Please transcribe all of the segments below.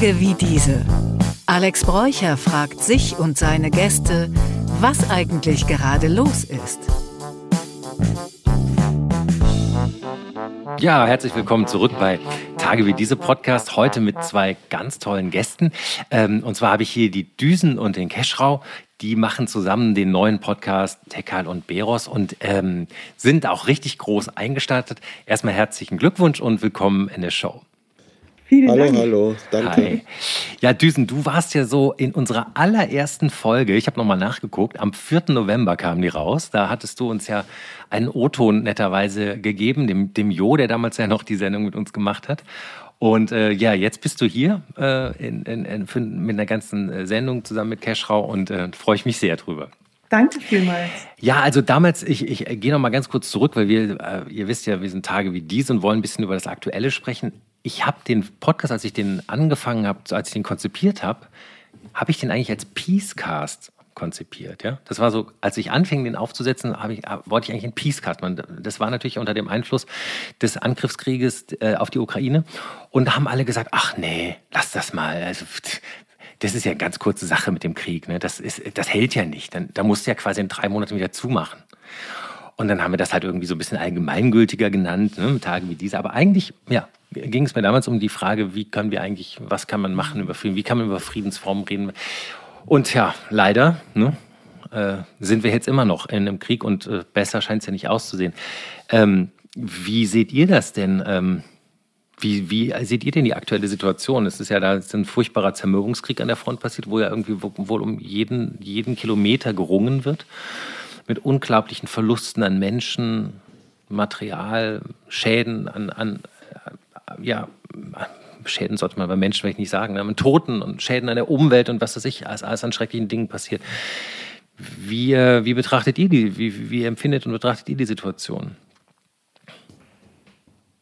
Tage wie diese. Alex Bräucher fragt sich und seine Gäste, was eigentlich gerade los ist. Ja, herzlich willkommen zurück bei Tage wie diese Podcast. Heute mit zwei ganz tollen Gästen. Ähm, und zwar habe ich hier die Düsen und den Keschrau. Die machen zusammen den neuen Podcast Tekal und Beros und ähm, sind auch richtig groß eingestartet. Erstmal herzlichen Glückwunsch und willkommen in der Show. Vielen hallo, Dank. hallo, danke. Hi. Ja, Düsen, du warst ja so in unserer allerersten Folge, ich habe nochmal nachgeguckt, am 4. November kam die raus. Da hattest du uns ja einen O-Ton netterweise gegeben, dem, dem Jo, der damals ja noch die Sendung mit uns gemacht hat. Und äh, ja, jetzt bist du hier äh, in, in, in, für, mit einer ganzen äh, Sendung zusammen mit Keschrau und äh, freue ich mich sehr drüber. Danke vielmals. Ja, also damals, ich, ich gehe noch mal ganz kurz zurück, weil wir, äh, ihr wisst ja, wir sind Tage wie dies und wollen ein bisschen über das Aktuelle sprechen ich habe den Podcast, als ich den angefangen habe, als ich den konzipiert habe, habe ich den eigentlich als Peacecast konzipiert. Ja? Das war so, als ich anfing, den aufzusetzen, ich, wollte ich eigentlich einen Peacecast machen. Das war natürlich unter dem Einfluss des Angriffskrieges äh, auf die Ukraine. Und da haben alle gesagt, ach nee, lass das mal. Also, das ist ja eine ganz kurze Sache mit dem Krieg. Ne? Das, ist, das hält ja nicht. Da musst du ja quasi in drei Monaten wieder zumachen. Und dann haben wir das halt irgendwie so ein bisschen allgemeingültiger genannt, ne, Tage wie diese. Aber eigentlich, ja, ging es mir damals um die Frage, wie können wir eigentlich, was kann man machen über Frieden, wie kann man über Friedensformen reden. Und ja, leider ne, äh, sind wir jetzt immer noch in einem Krieg und äh, besser scheint es ja nicht auszusehen. Ähm, wie seht ihr das denn? Ähm, wie, wie, seht ihr denn die aktuelle Situation? Es ist ja da ist ein furchtbarer Zermürbungskrieg an der Front passiert, wo ja irgendwie wohl um jeden, jeden Kilometer gerungen wird, mit unglaublichen Verlusten an Menschen, Material, Schäden an, an ja, Schäden sollte man bei Menschen vielleicht nicht sagen, aber Toten und Schäden an der Umwelt und was weiß ich, alles, alles an schrecklichen Dingen passiert. Wie, äh, wie betrachtet ihr die, wie, wie empfindet und betrachtet ihr die Situation?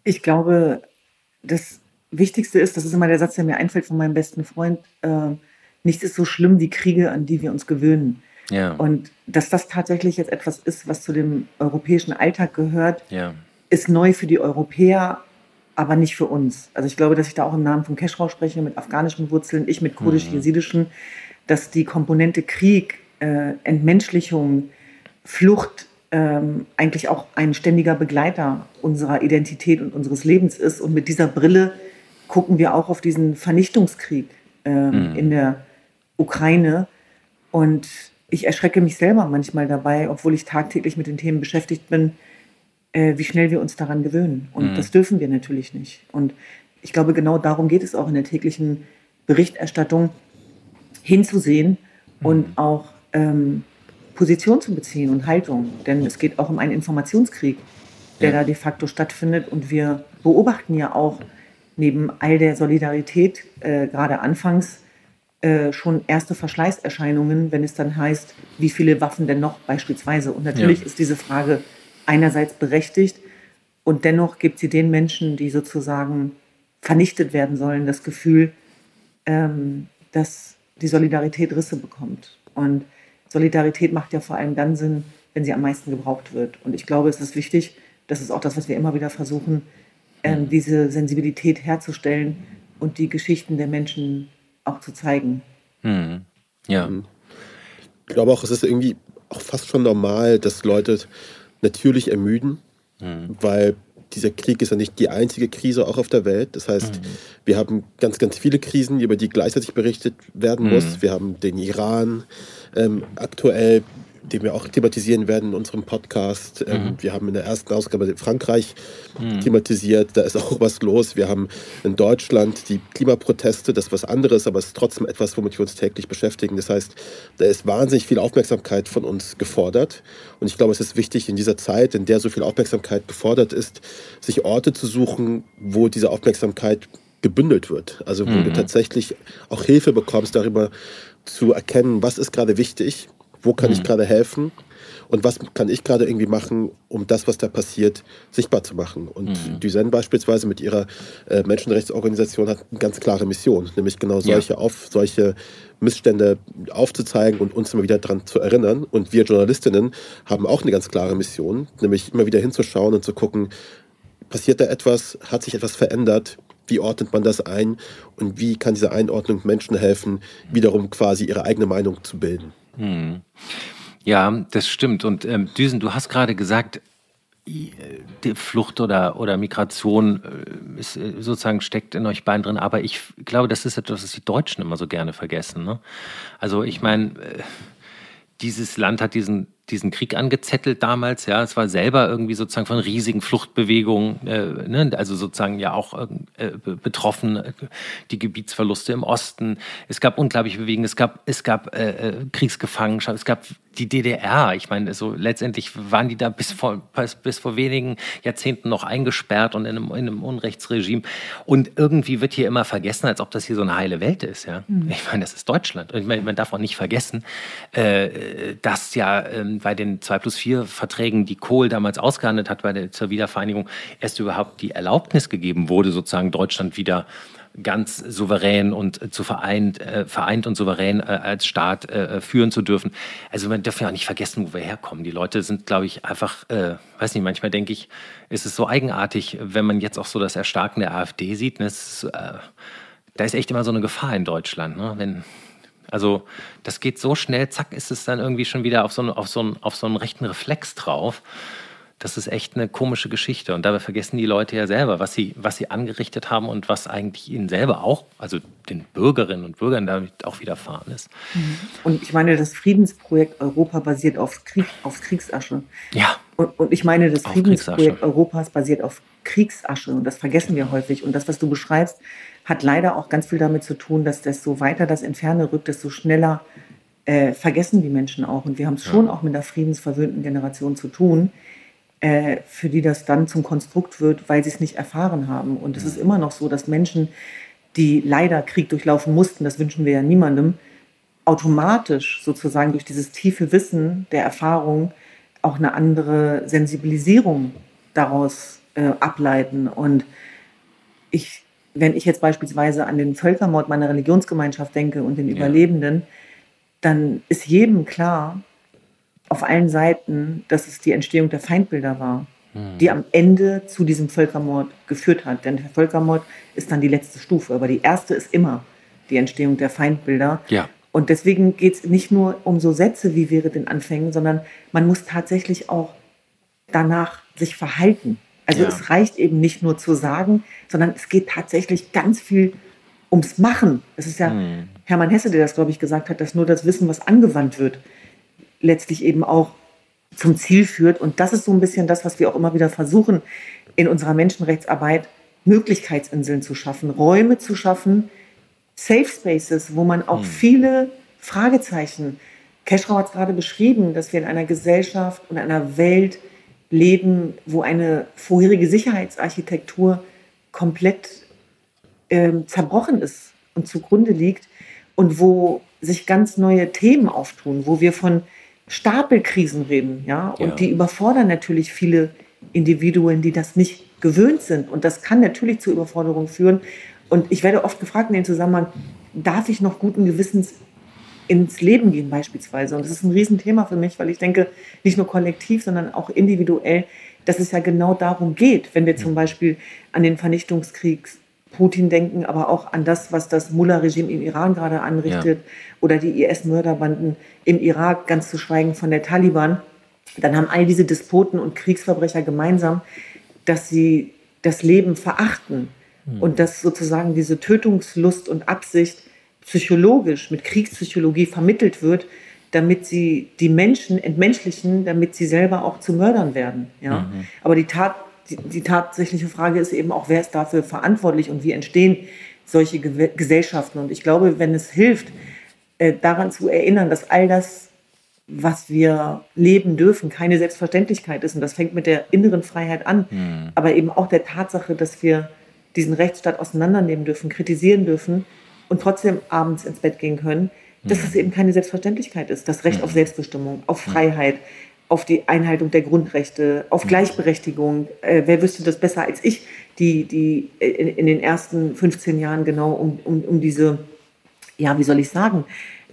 Ich glaube, das Wichtigste ist, das ist immer der Satz, der mir einfällt von meinem besten Freund, äh, nichts ist so schlimm wie Kriege, an die wir uns gewöhnen. Ja. Und dass das tatsächlich jetzt etwas ist, was zu dem europäischen Alltag gehört, ja. ist neu für die Europäer aber nicht für uns. Also ich glaube, dass ich da auch im Namen von Keschrau spreche, mit afghanischen Wurzeln, ich mit kurdisch-jesidischen, dass die Komponente Krieg, äh, Entmenschlichung, Flucht ähm, eigentlich auch ein ständiger Begleiter unserer Identität und unseres Lebens ist. Und mit dieser Brille gucken wir auch auf diesen Vernichtungskrieg äh, mhm. in der Ukraine. Und ich erschrecke mich selber manchmal dabei, obwohl ich tagtäglich mit den Themen beschäftigt bin, äh, wie schnell wir uns daran gewöhnen. Und mhm. das dürfen wir natürlich nicht. Und ich glaube, genau darum geht es auch in der täglichen Berichterstattung, hinzusehen mhm. und auch ähm, Position zu beziehen und Haltung. Denn es geht auch um einen Informationskrieg, der ja. da de facto stattfindet. Und wir beobachten ja auch neben all der Solidarität, äh, gerade anfangs, äh, schon erste Verschleißerscheinungen, wenn es dann heißt, wie viele Waffen denn noch beispielsweise. Und natürlich ja. ist diese Frage einerseits berechtigt und dennoch gibt sie den Menschen, die sozusagen vernichtet werden sollen, das Gefühl, ähm, dass die Solidarität Risse bekommt. Und Solidarität macht ja vor allem dann Sinn, wenn sie am meisten gebraucht wird. Und ich glaube, es ist wichtig, das ist auch das, was wir immer wieder versuchen, ähm, diese Sensibilität herzustellen und die Geschichten der Menschen auch zu zeigen. Hm. Ja. Ich glaube auch, es ist irgendwie auch fast schon normal, dass Leute natürlich ermüden, mhm. weil dieser Krieg ist ja nicht die einzige Krise auch auf der Welt. Das heißt, mhm. wir haben ganz, ganz viele Krisen, über die gleichzeitig berichtet werden mhm. muss. Wir haben den Iran, ähm, aktuell den wir auch thematisieren werden in unserem Podcast. Ähm, mhm. Wir haben in der ersten Ausgabe Frankreich mhm. thematisiert, da ist auch was los. Wir haben in Deutschland die Klimaproteste, das ist was anderes, aber es ist trotzdem etwas, womit wir uns täglich beschäftigen. Das heißt, da ist wahnsinnig viel Aufmerksamkeit von uns gefordert. Und ich glaube, es ist wichtig in dieser Zeit, in der so viel Aufmerksamkeit gefordert ist, sich Orte zu suchen, wo diese Aufmerksamkeit gebündelt wird. Also wo mhm. du tatsächlich auch Hilfe bekommst, darüber zu erkennen, was ist gerade wichtig wo kann mhm. ich gerade helfen? Und was kann ich gerade irgendwie machen, um das, was da passiert, sichtbar zu machen? Und mhm. Duzen beispielsweise mit ihrer äh, Menschenrechtsorganisation hat eine ganz klare Mission, nämlich genau solche, ja. auf, solche Missstände aufzuzeigen und uns immer wieder daran zu erinnern. Und wir Journalistinnen haben auch eine ganz klare Mission, nämlich immer wieder hinzuschauen und zu gucken, passiert da etwas, hat sich etwas verändert, wie ordnet man das ein und wie kann diese Einordnung Menschen helfen, wiederum quasi ihre eigene Meinung zu bilden. Hm. Ja, das stimmt. Und ähm, Düsen, du hast gerade gesagt, die Flucht oder, oder Migration äh, ist, äh, sozusagen steckt in euch beiden drin. Aber ich glaube, das ist etwas, was die Deutschen immer so gerne vergessen. Ne? Also ich meine, äh, dieses Land hat diesen diesen Krieg angezettelt damals. Ja, es war selber irgendwie sozusagen von riesigen Fluchtbewegungen, äh, ne? also sozusagen ja auch äh, betroffen. Äh, die Gebietsverluste im Osten. Es gab unglaubliche Bewegungen. Es gab es gab äh, äh Kriegsgefangenschaft. Es gab die DDR. Ich meine, so letztendlich waren die da bis vor bis, bis vor wenigen Jahrzehnten noch eingesperrt und in einem, in einem Unrechtsregime. Und irgendwie wird hier immer vergessen, als ob das hier so eine heile Welt ist. Ja, mhm. ich meine, das ist Deutschland. Und ich meine, man darf auch nicht vergessen, äh, dass ja ähm, bei den 2 plus 4 Verträgen, die Kohl damals ausgehandelt hat bei der, zur Wiedervereinigung, erst überhaupt die Erlaubnis gegeben wurde, sozusagen Deutschland wieder ganz souverän und zu vereint, äh, vereint und souverän äh, als Staat äh, führen zu dürfen. Also man darf ja auch nicht vergessen, wo wir herkommen. Die Leute sind, glaube ich, einfach, äh, weiß nicht, manchmal denke ich, ist es so eigenartig, wenn man jetzt auch so das Erstarken der AfD sieht. Ne? Ist, äh, da ist echt immer so eine Gefahr in Deutschland. Ne? Wenn also das geht so schnell, zack, ist es dann irgendwie schon wieder auf so, einen, auf so, einen, auf so einen rechten Reflex drauf. Das ist echt eine komische Geschichte. Und dabei vergessen die Leute ja selber, was sie, was sie angerichtet haben und was eigentlich ihnen selber auch, also den Bürgerinnen und Bürgern damit auch widerfahren ist. Mhm. Und ich meine, das Friedensprojekt Europa basiert auf, Krieg, auf Kriegsasche. Ja. Und, und ich meine, das Friedensprojekt Europas basiert auf Kriegsasche. Und das vergessen wir häufig. Und das, was du beschreibst, hat leider auch ganz viel damit zu tun, dass desto weiter das Entferne rückt, desto schneller äh, vergessen die Menschen auch. Und wir haben es schon ja. auch mit einer friedensverwöhnten Generation zu tun, äh, für die das dann zum Konstrukt wird, weil sie es nicht erfahren haben. Und es ja. ist immer noch so, dass Menschen, die leider Krieg durchlaufen mussten, das wünschen wir ja niemandem, automatisch sozusagen durch dieses tiefe Wissen der Erfahrung auch eine andere Sensibilisierung daraus äh, ableiten. Und ich wenn ich jetzt beispielsweise an den Völkermord meiner Religionsgemeinschaft denke und den Überlebenden, dann ist jedem klar, auf allen Seiten, dass es die Entstehung der Feindbilder war, mhm. die am Ende zu diesem Völkermord geführt hat. Denn der Völkermord ist dann die letzte Stufe, aber die erste ist immer die Entstehung der Feindbilder. Ja. Und deswegen geht es nicht nur um so Sätze wie wäre den Anfängen, sondern man muss tatsächlich auch danach sich verhalten. Also ja. es reicht eben nicht nur zu sagen, sondern es geht tatsächlich ganz viel ums Machen. Es ist ja mhm. Hermann Hesse, der das, glaube ich, gesagt hat, dass nur das Wissen, was angewandt wird, letztlich eben auch zum Ziel führt. Und das ist so ein bisschen das, was wir auch immer wieder versuchen, in unserer Menschenrechtsarbeit Möglichkeitsinseln zu schaffen, Räume zu schaffen, Safe Spaces, wo man auch mhm. viele Fragezeichen, Keschrau hat es gerade beschrieben, dass wir in einer Gesellschaft und einer Welt leben, wo eine vorherige Sicherheitsarchitektur komplett ähm, zerbrochen ist und zugrunde liegt und wo sich ganz neue Themen auftun, wo wir von Stapelkrisen reden, ja, und ja. die überfordern natürlich viele Individuen, die das nicht gewöhnt sind. Und das kann natürlich zu Überforderungen führen. Und ich werde oft gefragt in dem Zusammenhang, darf ich noch guten Gewissens ins Leben gehen beispielsweise. Und das ist ein Riesenthema für mich, weil ich denke, nicht nur kollektiv, sondern auch individuell, dass es ja genau darum geht, wenn wir zum Beispiel an den Vernichtungskrieg Putin denken, aber auch an das, was das Mullah-Regime im Iran gerade anrichtet ja. oder die IS-Mörderbanden im Irak, ganz zu schweigen von der Taliban, dann haben all diese Despoten und Kriegsverbrecher gemeinsam, dass sie das Leben verachten mhm. und dass sozusagen diese Tötungslust und Absicht psychologisch, mit Kriegspsychologie vermittelt wird, damit sie die Menschen entmenschlichen, damit sie selber auch zu Mördern werden. Ja? Mhm. Aber die, Tat, die, die, tatsächliche Frage ist eben auch, wer ist dafür verantwortlich und wie entstehen solche Ge Gesellschaften. Und ich glaube, wenn es hilft, äh, daran zu erinnern, dass all das, was wir leben dürfen, keine Selbstverständlichkeit ist. Und das fängt mit der inneren Freiheit an, mhm. aber eben auch der Tatsache, dass wir diesen Rechtsstaat auseinandernehmen dürfen, kritisieren dürfen und trotzdem abends ins Bett gehen können, dass es eben keine Selbstverständlichkeit ist. Das Recht auf Selbstbestimmung, auf Freiheit, auf die Einhaltung der Grundrechte, auf Gleichberechtigung. Äh, wer wüsste das besser als ich, die, die in, in den ersten 15 Jahren genau um, um, um diese, ja, wie soll ich sagen,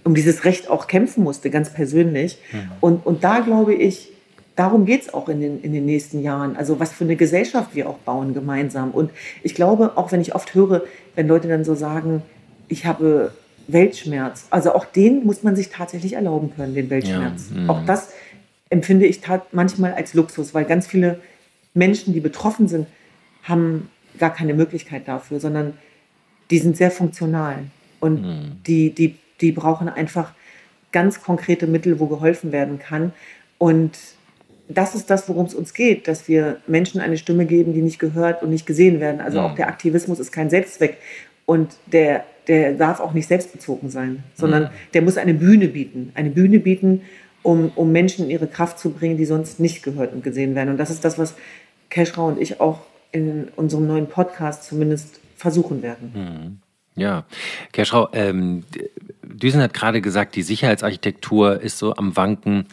um dieses Recht auch kämpfen musste, ganz persönlich. Mhm. Und, und da glaube ich, darum geht es auch in den, in den nächsten Jahren. Also was für eine Gesellschaft wir auch bauen gemeinsam. Und ich glaube, auch wenn ich oft höre, wenn Leute dann so sagen, ich habe Weltschmerz, also auch den muss man sich tatsächlich erlauben können, den Weltschmerz. Ja, mhm. auch das empfinde ich manchmal als Luxus, weil ganz viele Menschen, die betroffen sind, haben gar keine Möglichkeit dafür, sondern die sind sehr funktional und mhm. die, die, die brauchen einfach ganz konkrete Mittel, wo geholfen werden kann. Und das ist das, worum es uns geht, dass wir Menschen eine Stimme geben, die nicht gehört und nicht gesehen werden. Also auch der Aktivismus ist kein Selbstzweck und der, der darf auch nicht selbstbezogen sein, sondern mhm. der muss eine Bühne bieten. Eine Bühne bieten, um, um Menschen in ihre Kraft zu bringen, die sonst nicht gehört und gesehen werden. Und das ist das, was Keschra und ich auch in unserem neuen Podcast zumindest versuchen werden. Mhm. Ja, Kerschrau, ähm, Düsen hat gerade gesagt, die Sicherheitsarchitektur ist so am Wanken.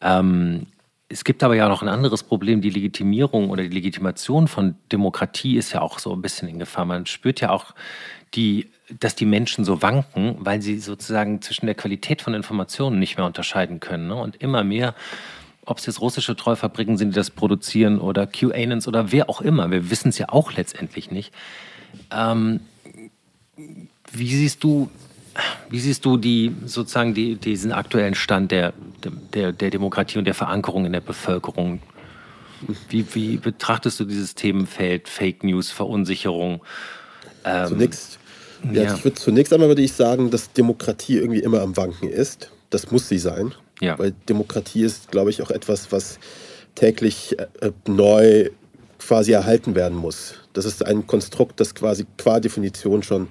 Ähm, es gibt aber ja noch ein anderes Problem. Die Legitimierung oder die Legitimation von Demokratie ist ja auch so ein bisschen in Gefahr. Man spürt ja auch, die, dass die Menschen so wanken, weil sie sozusagen zwischen der Qualität von Informationen nicht mehr unterscheiden können. Ne? Und immer mehr, ob es jetzt russische Treufabriken sind, die das produzieren oder QAnons oder wer auch immer, wir wissen es ja auch letztendlich nicht. Ähm, wie siehst du wie siehst du die, sozusagen die, diesen aktuellen Stand der, der, der Demokratie und der Verankerung in der Bevölkerung? Wie, wie betrachtest du dieses Themenfeld Fake News, Verunsicherung? Ähm, zunächst, ja, ja. Ich würde, zunächst einmal würde ich sagen, dass Demokratie irgendwie immer am Wanken ist. Das muss sie sein. Ja. Weil Demokratie ist, glaube ich, auch etwas, was täglich äh, neu quasi erhalten werden muss. Das ist ein Konstrukt, das quasi qua Definition schon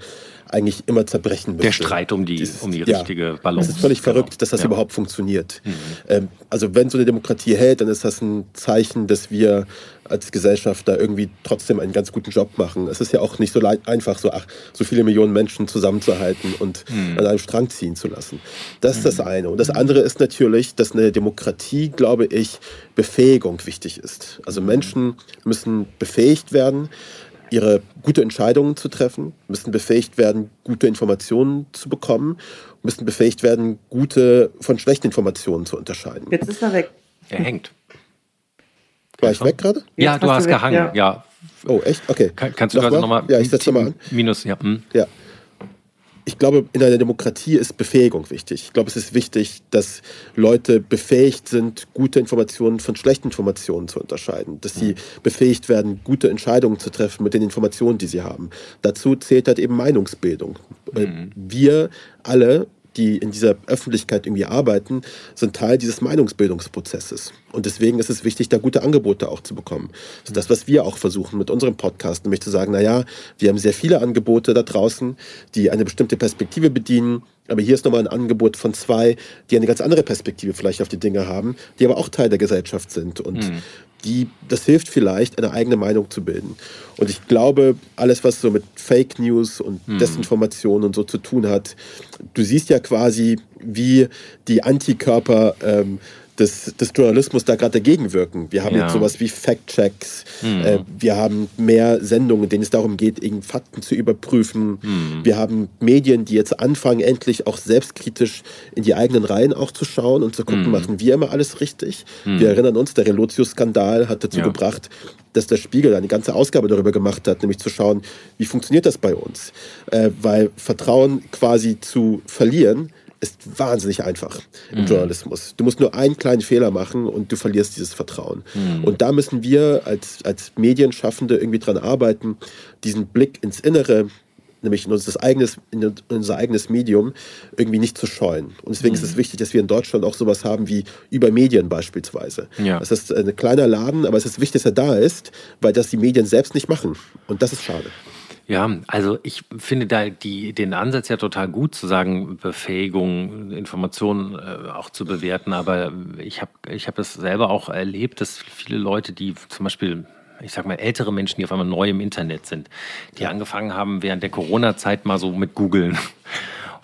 eigentlich immer zerbrechen müsste. Der Streit um die, um die richtige ja, Balance. Es ist völlig genau. verrückt, dass das ja. überhaupt funktioniert. Mhm. Ähm, also wenn so eine Demokratie hält, dann ist das ein Zeichen, dass wir als Gesellschaft da irgendwie trotzdem einen ganz guten Job machen. Es ist ja auch nicht so einfach, so, ach, so viele Millionen Menschen zusammenzuhalten und mhm. an einem Strang ziehen zu lassen. Das ist mhm. das eine. Und das andere ist natürlich, dass eine Demokratie, glaube ich, Befähigung wichtig ist. Also Menschen müssen befähigt werden, ihre gute Entscheidungen zu treffen, müssen befähigt werden, gute Informationen zu bekommen, müssen befähigt werden, gute von schlechten Informationen zu unterscheiden. Jetzt ist er weg. Er hängt. War ich weg gerade? Ja, du hast gehangen, ja. ja. Oh, echt? Okay. Kann, kannst du das nochmal? Ja, ich setze mal an. Minus, ja. Hm. Ja ich glaube, in einer Demokratie ist Befähigung wichtig. Ich glaube, es ist wichtig, dass Leute befähigt sind, gute Informationen von schlechten Informationen zu unterscheiden. Dass sie befähigt werden, gute Entscheidungen zu treffen mit den Informationen, die sie haben. Dazu zählt halt eben Meinungsbildung. Mhm. Wir alle die in dieser Öffentlichkeit irgendwie arbeiten, sind Teil dieses Meinungsbildungsprozesses. Und deswegen ist es wichtig, da gute Angebote auch zu bekommen. Das ist das, was wir auch versuchen mit unserem Podcast, nämlich zu sagen, naja, wir haben sehr viele Angebote da draußen, die eine bestimmte Perspektive bedienen. Aber hier ist nochmal ein Angebot von zwei, die eine ganz andere Perspektive vielleicht auf die Dinge haben, die aber auch Teil der Gesellschaft sind. Und mhm die, das hilft vielleicht, eine eigene Meinung zu bilden. Und ich glaube, alles, was so mit Fake News und mhm. Desinformation und so zu tun hat, du siehst ja quasi, wie die Antikörper ähm, des, des Journalismus da gerade dagegen wirken. Wir haben ja. jetzt sowas wie Fact-Checks, mhm. äh, wir haben mehr Sendungen, in denen es darum geht, Fakten zu überprüfen. Mhm. Wir haben Medien, die jetzt anfangen, endlich auch selbstkritisch in die eigenen Reihen auch zu schauen und zu gucken, mhm. machen wir immer alles richtig. Mhm. Wir erinnern uns, der Relotius-Skandal hat dazu ja. gebracht, dass der Spiegel eine ganze Ausgabe darüber gemacht hat, nämlich zu schauen, wie funktioniert das bei uns. Äh, weil Vertrauen quasi zu verlieren, ist wahnsinnig einfach im mhm. Journalismus. Du musst nur einen kleinen Fehler machen und du verlierst dieses Vertrauen. Mhm. Und da müssen wir als, als Medienschaffende irgendwie dran arbeiten, diesen Blick ins Innere, nämlich in unser eigenes, in unser eigenes Medium, irgendwie nicht zu scheuen. Und deswegen mhm. ist es wichtig, dass wir in Deutschland auch sowas haben wie über Medien beispielsweise. Ja. Das ist ein kleiner Laden, aber es ist wichtig, dass er da ist, weil das die Medien selbst nicht machen. Und das ist schade. Ja, also ich finde da die, den Ansatz ja total gut, zu sagen, Befähigung, Informationen äh, auch zu bewerten. Aber ich habe ich hab das selber auch erlebt, dass viele Leute, die zum Beispiel ich sag mal, ältere Menschen, die auf einmal neu im Internet sind, die angefangen haben, während der Corona-Zeit mal so mit googeln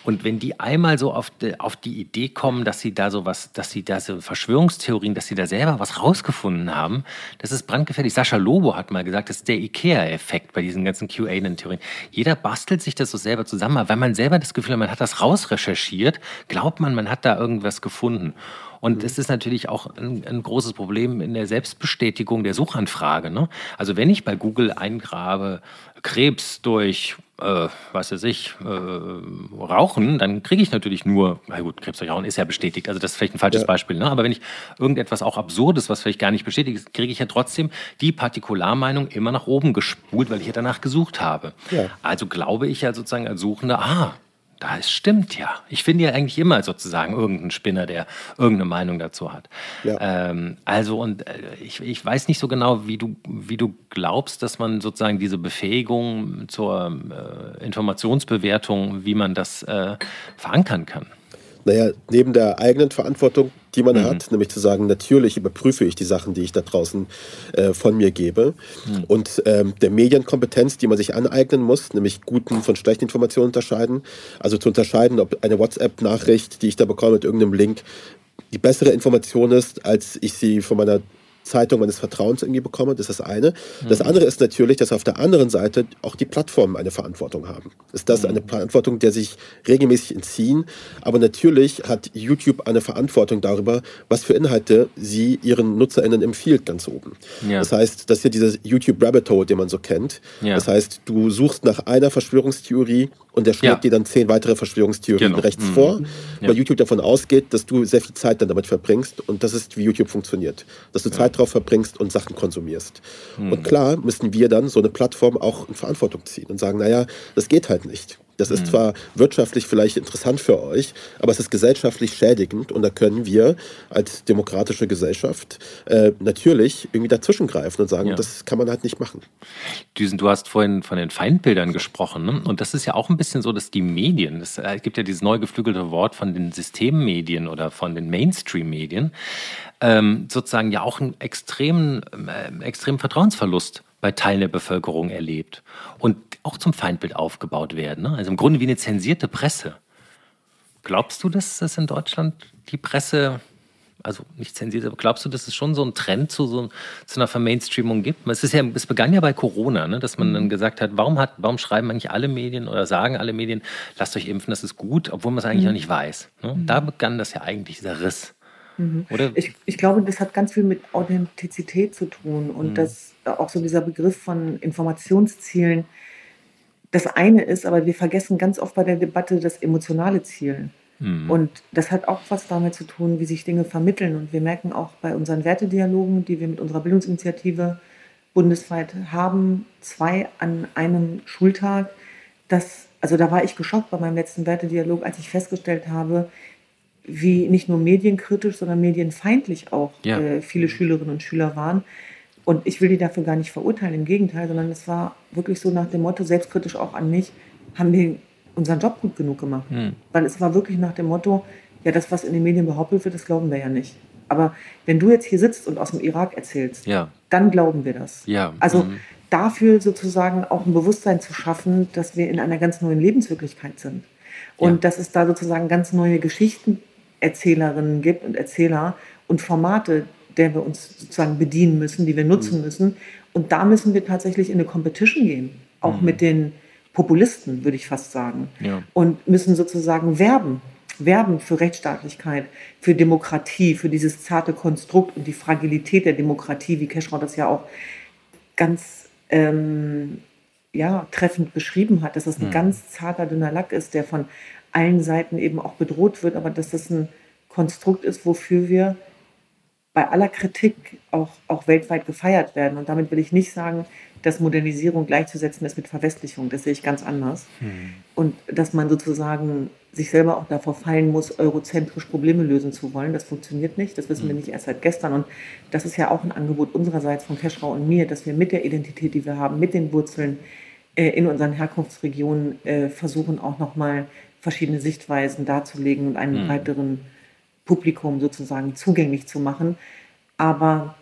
und wenn die einmal so auf die, auf die Idee kommen, dass sie da so was, dass sie da so Verschwörungstheorien, dass sie da selber was rausgefunden haben, das ist brandgefährlich. Sascha Lobo hat mal gesagt, das ist der IKEA-Effekt bei diesen ganzen QAnon-Theorien. Jeder bastelt sich das so selber zusammen, weil man selber das Gefühl hat, man hat das rausrecherchiert, glaubt man, man hat da irgendwas gefunden. Und mhm. es ist natürlich auch ein, ein, großes Problem in der Selbstbestätigung der Suchanfrage. Ne? Also wenn ich bei Google eingrabe, Krebs durch, äh, was weiß ich, äh, Rauchen, dann kriege ich natürlich nur, na gut, Krebs durch Rauchen ist ja bestätigt, also das ist vielleicht ein falsches ja. Beispiel, ne? aber wenn ich irgendetwas auch Absurdes, was vielleicht gar nicht bestätigt ist, kriege ich ja trotzdem die Partikularmeinung immer nach oben gespult, weil ich ja danach gesucht habe. Ja. Also glaube ich ja sozusagen als Suchender, ah, das stimmt ja. Ich finde ja eigentlich immer sozusagen irgendeinen Spinner, der irgendeine Meinung dazu hat. Ja. Ähm, also, und äh, ich, ich weiß nicht so genau, wie du, wie du glaubst, dass man sozusagen diese Befähigung zur äh, Informationsbewertung, wie man das äh, verankern kann naja, neben der eigenen Verantwortung, die man mhm. hat, nämlich zu sagen, natürlich überprüfe ich die Sachen, die ich da draußen äh, von mir gebe. Mhm. Und ähm, der Medienkompetenz, die man sich aneignen muss, nämlich guten von schlechten Informationen unterscheiden. Also zu unterscheiden, ob eine WhatsApp-Nachricht, die ich da bekomme mit irgendeinem Link, die bessere Information ist, als ich sie von meiner Zeitung meines Vertrauens irgendwie bekomme. Das ist das eine. Das mhm. andere ist natürlich, dass auf der anderen Seite auch die Plattformen eine Verantwortung haben. Ist das eine mhm. Verantwortung, der sich regelmäßig entziehen? Aber natürlich hat YouTube eine Verantwortung darüber, was für Inhalte sie ihren NutzerInnen empfiehlt, ganz oben. Ja. Das heißt, das ist ja dieses YouTube Rabbit Hole, den man so kennt. Ja. Das heißt, du suchst nach einer Verschwörungstheorie und der schlägt ja. dir dann zehn weitere Verschwörungstheorien genau. rechts mhm. vor, weil YouTube davon ausgeht, dass du sehr viel Zeit dann damit verbringst und das ist, wie YouTube funktioniert. Dass du Zeit drauf verbringst und Sachen konsumierst. Mhm. Und klar müssen wir dann so eine Plattform auch in Verantwortung ziehen und sagen, naja, das geht halt nicht. Das ist mhm. zwar wirtschaftlich vielleicht interessant für euch, aber es ist gesellschaftlich schädigend und da können wir als demokratische Gesellschaft äh, natürlich irgendwie dazwischen greifen und sagen, ja. das kann man halt nicht machen. Düsen, du hast vorhin von den Feindbildern gesprochen ne? und das ist ja auch ein bisschen so, dass die Medien, es äh, gibt ja dieses neu geflügelte Wort von den Systemmedien oder von den Mainstream-Medien, ähm, sozusagen ja auch einen extremen, äh, extremen Vertrauensverlust bei Teilen der Bevölkerung erlebt und auch zum Feindbild aufgebaut werden. Ne? Also im Grunde wie eine zensierte Presse. Glaubst du, dass es in Deutschland die Presse, also nicht zensiert, aber glaubst du, dass es schon so einen Trend zu, so, zu einer Vermainstreamung gibt? Es, ist ja, es begann ja bei Corona, ne? dass man dann gesagt hat, warum, hat, warum schreiben eigentlich alle Medien oder sagen alle Medien, lasst euch impfen, das ist gut, obwohl man es eigentlich mhm. noch nicht weiß. Ne? Da begann das ja eigentlich, dieser Riss. Mhm. Oder? Ich, ich glaube, das hat ganz viel mit Authentizität zu tun und mhm. das auch so dieser Begriff von Informationszielen das eine ist, aber wir vergessen ganz oft bei der Debatte das emotionale Ziel. Mhm. Und das hat auch was damit zu tun, wie sich Dinge vermitteln. Und wir merken auch bei unseren Wertedialogen, die wir mit unserer Bildungsinitiative bundesweit haben, zwei an einem Schultag, dass, also da war ich geschockt bei meinem letzten Wertedialog, als ich festgestellt habe, wie nicht nur medienkritisch, sondern medienfeindlich auch ja. äh, viele Schülerinnen und Schüler waren. Und ich will die dafür gar nicht verurteilen, im Gegenteil, sondern es war wirklich so nach dem Motto, selbstkritisch auch an mich, haben wir unseren Job gut genug gemacht. Mhm. Weil es war wirklich nach dem Motto, ja, das, was in den Medien behauptet wird, das glauben wir ja nicht. Aber wenn du jetzt hier sitzt und aus dem Irak erzählst, ja. dann glauben wir das. Ja. Also mhm. dafür sozusagen auch ein Bewusstsein zu schaffen, dass wir in einer ganz neuen Lebenswirklichkeit sind. Und ja. dass es da sozusagen ganz neue Geschichtenerzählerinnen gibt und Erzähler und Formate, der wir uns sozusagen bedienen müssen, die wir nutzen mhm. müssen. Und da müssen wir tatsächlich in eine Competition gehen, auch mhm. mit den Populisten, würde ich fast sagen. Ja. Und müssen sozusagen werben, werben für Rechtsstaatlichkeit, für Demokratie, für dieses zarte Konstrukt und die Fragilität der Demokratie, wie Keschrau das ja auch ganz ähm, ja, treffend beschrieben hat, dass das ein mhm. ganz zarter, dünner Lack ist, der von allen Seiten eben auch bedroht wird, aber dass das ein Konstrukt ist, wofür wir bei aller Kritik auch, auch weltweit gefeiert werden. Und damit will ich nicht sagen, dass Modernisierung gleichzusetzen ist mit Verwestlichung. Das sehe ich ganz anders. Hm. Und dass man sozusagen sich selber auch davor fallen muss, eurozentrisch Probleme lösen zu wollen. Das funktioniert nicht. Das wissen hm. wir nicht erst seit gestern. Und das ist ja auch ein Angebot unsererseits von Keschrau und mir, dass wir mit der Identität, die wir haben, mit den Wurzeln äh, in unseren Herkunftsregionen äh, versuchen, auch nochmal verschiedene Sichtweisen darzulegen und einen hm. breiteren Publikum sozusagen zugänglich zu machen. Aber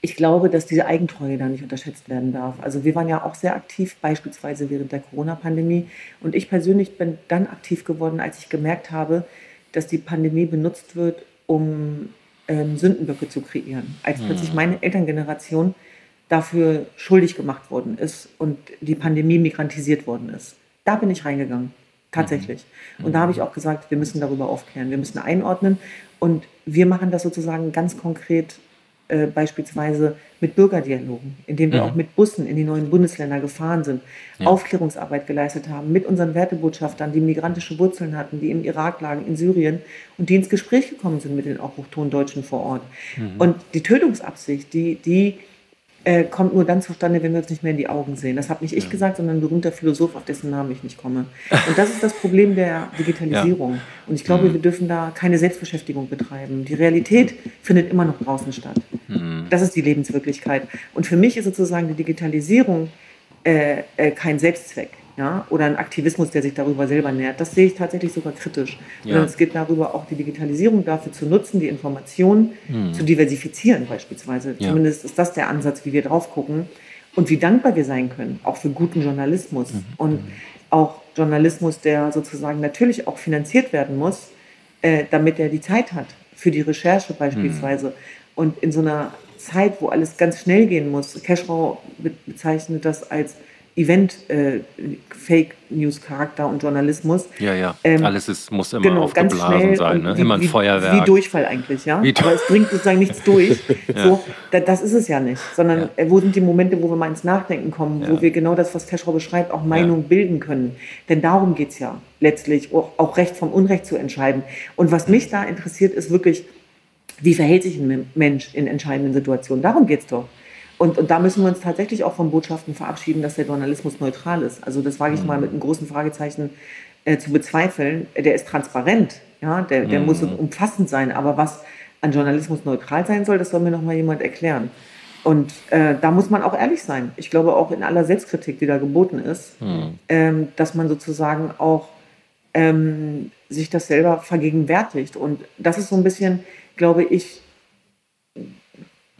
ich glaube, dass diese Eigentreue da nicht unterschätzt werden darf. Also wir waren ja auch sehr aktiv, beispielsweise während der Corona-Pandemie. Und ich persönlich bin dann aktiv geworden, als ich gemerkt habe, dass die Pandemie benutzt wird, um ähm, Sündenböcke zu kreieren. Als mhm. plötzlich meine Elterngeneration dafür schuldig gemacht worden ist und die Pandemie migrantisiert worden ist. Da bin ich reingegangen. Tatsächlich. Mhm. Und da habe ich auch gesagt, wir müssen darüber aufklären, wir müssen einordnen. Und wir machen das sozusagen ganz konkret äh, beispielsweise mit Bürgerdialogen, indem wir mhm. auch mit Bussen in die neuen Bundesländer gefahren sind, ja. Aufklärungsarbeit geleistet haben, mit unseren Wertebotschaftern, die migrantische Wurzeln hatten, die im Irak lagen, in Syrien und die ins Gespräch gekommen sind mit den auch Hochtondeutschen vor Ort. Mhm. Und die Tötungsabsicht, die, die äh, kommt nur dann zustande, wenn wir uns nicht mehr in die Augen sehen. Das habe nicht ich gesagt, sondern ein berühmter Philosoph, auf dessen Namen ich nicht komme. Und das ist das Problem der Digitalisierung. Ja. Und ich glaube, mhm. wir dürfen da keine Selbstbeschäftigung betreiben. Die Realität findet immer noch draußen statt. Mhm. Das ist die Lebenswirklichkeit. Und für mich ist sozusagen die Digitalisierung äh, äh, kein Selbstzweck ja, oder ein Aktivismus, der sich darüber selber nährt. Das sehe ich tatsächlich sogar kritisch. Ja. es geht darüber, auch die Digitalisierung dafür zu nutzen, die Informationen mhm. zu diversifizieren beispielsweise. Ja. Zumindest ist das der Ansatz, wie wir drauf gucken und wie dankbar wir sein können, auch für guten Journalismus mhm. und auch Journalismus, der sozusagen natürlich auch finanziert werden muss, äh, damit er die Zeit hat für die Recherche beispielsweise. Mhm. Und in so einer Zeit, wo alles ganz schnell gehen muss, Cashrow bezeichnet das als Event, äh, Fake News Charakter und Journalismus. Ja, ja. Ähm, Alles ist, muss immer genau, aufgeblasen sein, ne? wie, immer ein wie, Feuerwerk. Wie Durchfall eigentlich, ja. Wie Aber es bringt sozusagen nichts durch. ja. so, da, das ist es ja nicht. Sondern ja. Äh, wo sind die Momente, wo wir mal ins Nachdenken kommen, ja. wo wir genau das, was Teschrau beschreibt, auch Meinung bilden können. Denn darum geht es ja letztlich, auch, auch Recht vom Unrecht zu entscheiden. Und was mich da interessiert, ist wirklich, wie verhält sich ein Mensch in entscheidenden Situationen? Darum geht es doch. Und, und da müssen wir uns tatsächlich auch von Botschaften verabschieden, dass der Journalismus neutral ist. Also das wage ich mal mit einem großen Fragezeichen äh, zu bezweifeln. Der ist transparent, ja, der, der mhm. muss umfassend sein. Aber was an Journalismus neutral sein soll, das soll mir noch mal jemand erklären. Und äh, da muss man auch ehrlich sein. Ich glaube auch in aller Selbstkritik, die da geboten ist, mhm. ähm, dass man sozusagen auch ähm, sich das selber vergegenwärtigt. Und das ist so ein bisschen, glaube ich,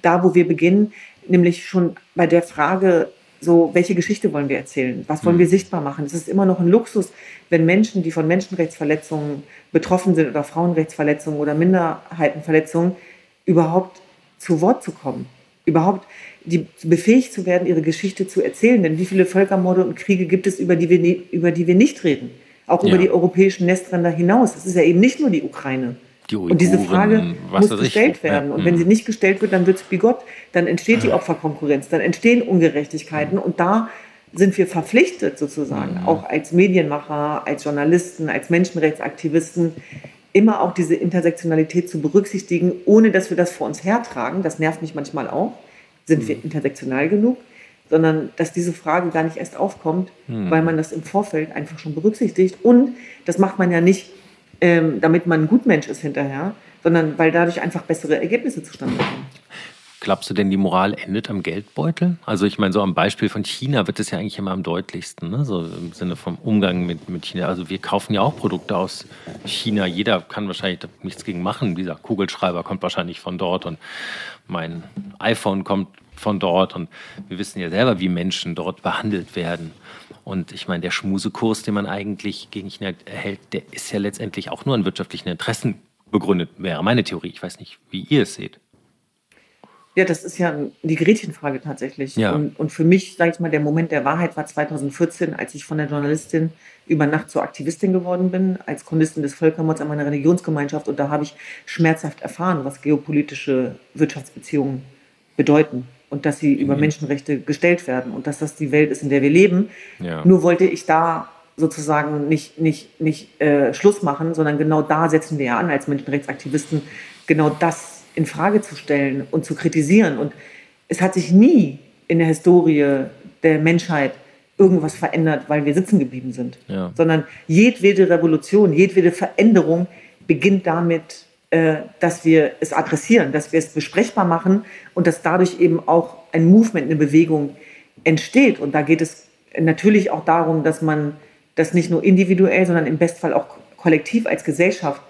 da, wo wir beginnen, nämlich schon bei der Frage, so, welche Geschichte wollen wir erzählen? Was wollen wir mhm. sichtbar machen? Es ist immer noch ein Luxus, wenn Menschen, die von Menschenrechtsverletzungen betroffen sind oder Frauenrechtsverletzungen oder Minderheitenverletzungen, überhaupt zu Wort zu kommen. Überhaupt die, befähigt zu werden, ihre Geschichte zu erzählen. Denn wie viele Völkermorde und Kriege gibt es, über die wir, über die wir nicht reden? Auch ja. über die europäischen Nestränder hinaus. Es ist ja eben nicht nur die Ukraine. Die Uiguren, und diese Frage muss gestellt ich, werden. Und wenn sie nicht gestellt wird, dann wird es bigott, dann entsteht die Opferkonkurrenz, dann entstehen Ungerechtigkeiten. Und da sind wir verpflichtet, sozusagen, mhm. auch als Medienmacher, als Journalisten, als Menschenrechtsaktivisten, immer auch diese Intersektionalität zu berücksichtigen, ohne dass wir das vor uns hertragen. Das nervt mich manchmal auch. Sind mhm. wir intersektional genug? Sondern dass diese Frage gar nicht erst aufkommt, mhm. weil man das im Vorfeld einfach schon berücksichtigt. Und das macht man ja nicht ähm, damit man ein Gutmensch ist hinterher, sondern weil dadurch einfach bessere Ergebnisse zustande kommen. Glaubst du denn, die Moral endet am Geldbeutel? Also ich meine, so am Beispiel von China wird es ja eigentlich immer am deutlichsten, ne? so im Sinne vom Umgang mit, mit China. Also wir kaufen ja auch Produkte aus China. Jeder kann wahrscheinlich nichts gegen machen. Dieser Kugelschreiber kommt wahrscheinlich von dort und mein iPhone kommt von dort. Und wir wissen ja selber, wie Menschen dort behandelt werden. Und ich meine, der Schmusekurs, den man eigentlich gegen China erhält, der ist ja letztendlich auch nur an wirtschaftlichen Interessen begründet, wäre meine Theorie. Ich weiß nicht, wie ihr es seht. Ja, das ist ja die Gretchenfrage tatsächlich. Ja. Und, und für mich, sage ich mal, der Moment der Wahrheit war 2014, als ich von der Journalistin über Nacht zur Aktivistin geworden bin, als Chronistin des Völkermords an meiner Religionsgemeinschaft. Und da habe ich schmerzhaft erfahren, was geopolitische Wirtschaftsbeziehungen bedeuten und dass sie über mhm. Menschenrechte gestellt werden und dass das die Welt ist, in der wir leben. Ja. Nur wollte ich da sozusagen nicht, nicht, nicht äh, Schluss machen, sondern genau da setzen wir ja an als Menschenrechtsaktivisten, genau das in Frage zu stellen und zu kritisieren. Und es hat sich nie in der Historie der Menschheit irgendwas verändert, weil wir sitzen geblieben sind, ja. sondern jedwede Revolution, jedwede Veränderung beginnt damit, dass wir es adressieren, dass wir es besprechbar machen und dass dadurch eben auch ein Movement, eine Bewegung entsteht. Und da geht es natürlich auch darum, dass man das nicht nur individuell, sondern im Bestfall auch kollektiv als Gesellschaft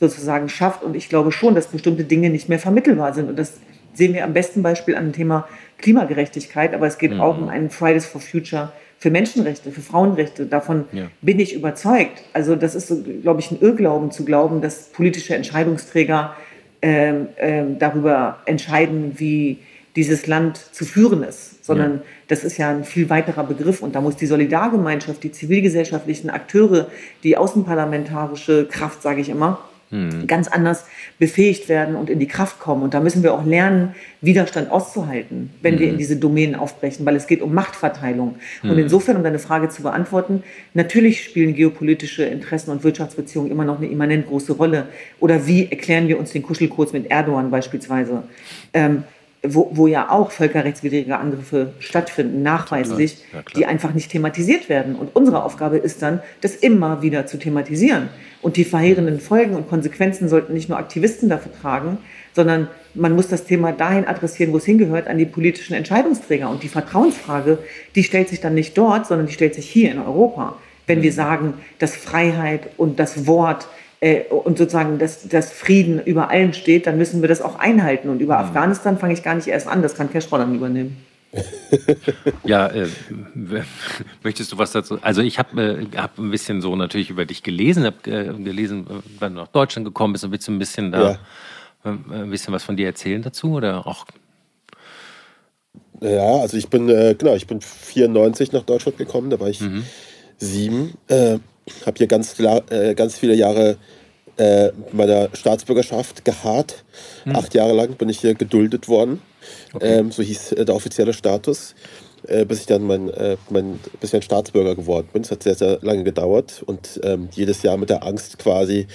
sozusagen schafft. Und ich glaube schon, dass bestimmte Dinge nicht mehr vermittelbar sind. Und das sehen wir am besten Beispiel an dem Thema Klimagerechtigkeit. Aber es geht mhm. auch um einen Fridays for Future für Menschenrechte, für Frauenrechte. Davon ja. bin ich überzeugt. Also das ist, glaube ich, ein Irrglauben zu glauben, dass politische Entscheidungsträger ähm, ähm, darüber entscheiden, wie dieses Land zu führen ist, sondern ja. das ist ja ein viel weiterer Begriff und da muss die Solidargemeinschaft, die zivilgesellschaftlichen Akteure, die außenparlamentarische Kraft, sage ich immer, mhm. ganz anders befähigt werden und in die Kraft kommen. Und da müssen wir auch lernen, Widerstand auszuhalten, wenn mhm. wir in diese Domänen aufbrechen, weil es geht um Machtverteilung. Mhm. Und insofern, um deine Frage zu beantworten, natürlich spielen geopolitische Interessen und Wirtschaftsbeziehungen immer noch eine immanent große Rolle. Oder wie erklären wir uns den Kuschelkurs mit Erdogan beispielsweise? Ähm, wo, wo ja auch völkerrechtswidrige Angriffe stattfinden, nachweislich, ja, die einfach nicht thematisiert werden. Und unsere Aufgabe ist dann, das immer wieder zu thematisieren. Und die verheerenden Folgen und Konsequenzen sollten nicht nur Aktivisten dafür tragen, sondern man muss das Thema dahin adressieren, wo es hingehört, an die politischen Entscheidungsträger. Und die Vertrauensfrage, die stellt sich dann nicht dort, sondern die stellt sich hier in Europa. Wenn wir mhm. sagen, dass Freiheit und das Wort äh, und sozusagen, dass, dass Frieden über allem steht, dann müssen wir das auch einhalten. Und über mhm. Afghanistan fange ich gar nicht erst an, das kann Cashflow dann übernehmen. ja, äh, möchtest du was dazu? Also ich habe äh, hab ein bisschen so natürlich über dich gelesen, habe äh, gelesen, wann du nach Deutschland gekommen bist, willst du ein bisschen da ja. Äh, ein bisschen was von dir erzählen dazu oder auch? Ja, also ich bin äh, genau, ich bin 94 nach Deutschland gekommen, da war ich mhm. sieben. Habe hier ganz, äh, ganz viele Jahre äh, meiner Staatsbürgerschaft geharrt. Hm. Acht Jahre lang bin ich hier geduldet worden. Okay. Ähm, so hieß äh, der offizielle Status. Äh, bis ich dann mein, äh, mein, bis ich ein Staatsbürger geworden bin. Es hat sehr, sehr lange gedauert und ähm, jedes Jahr mit der Angst quasi,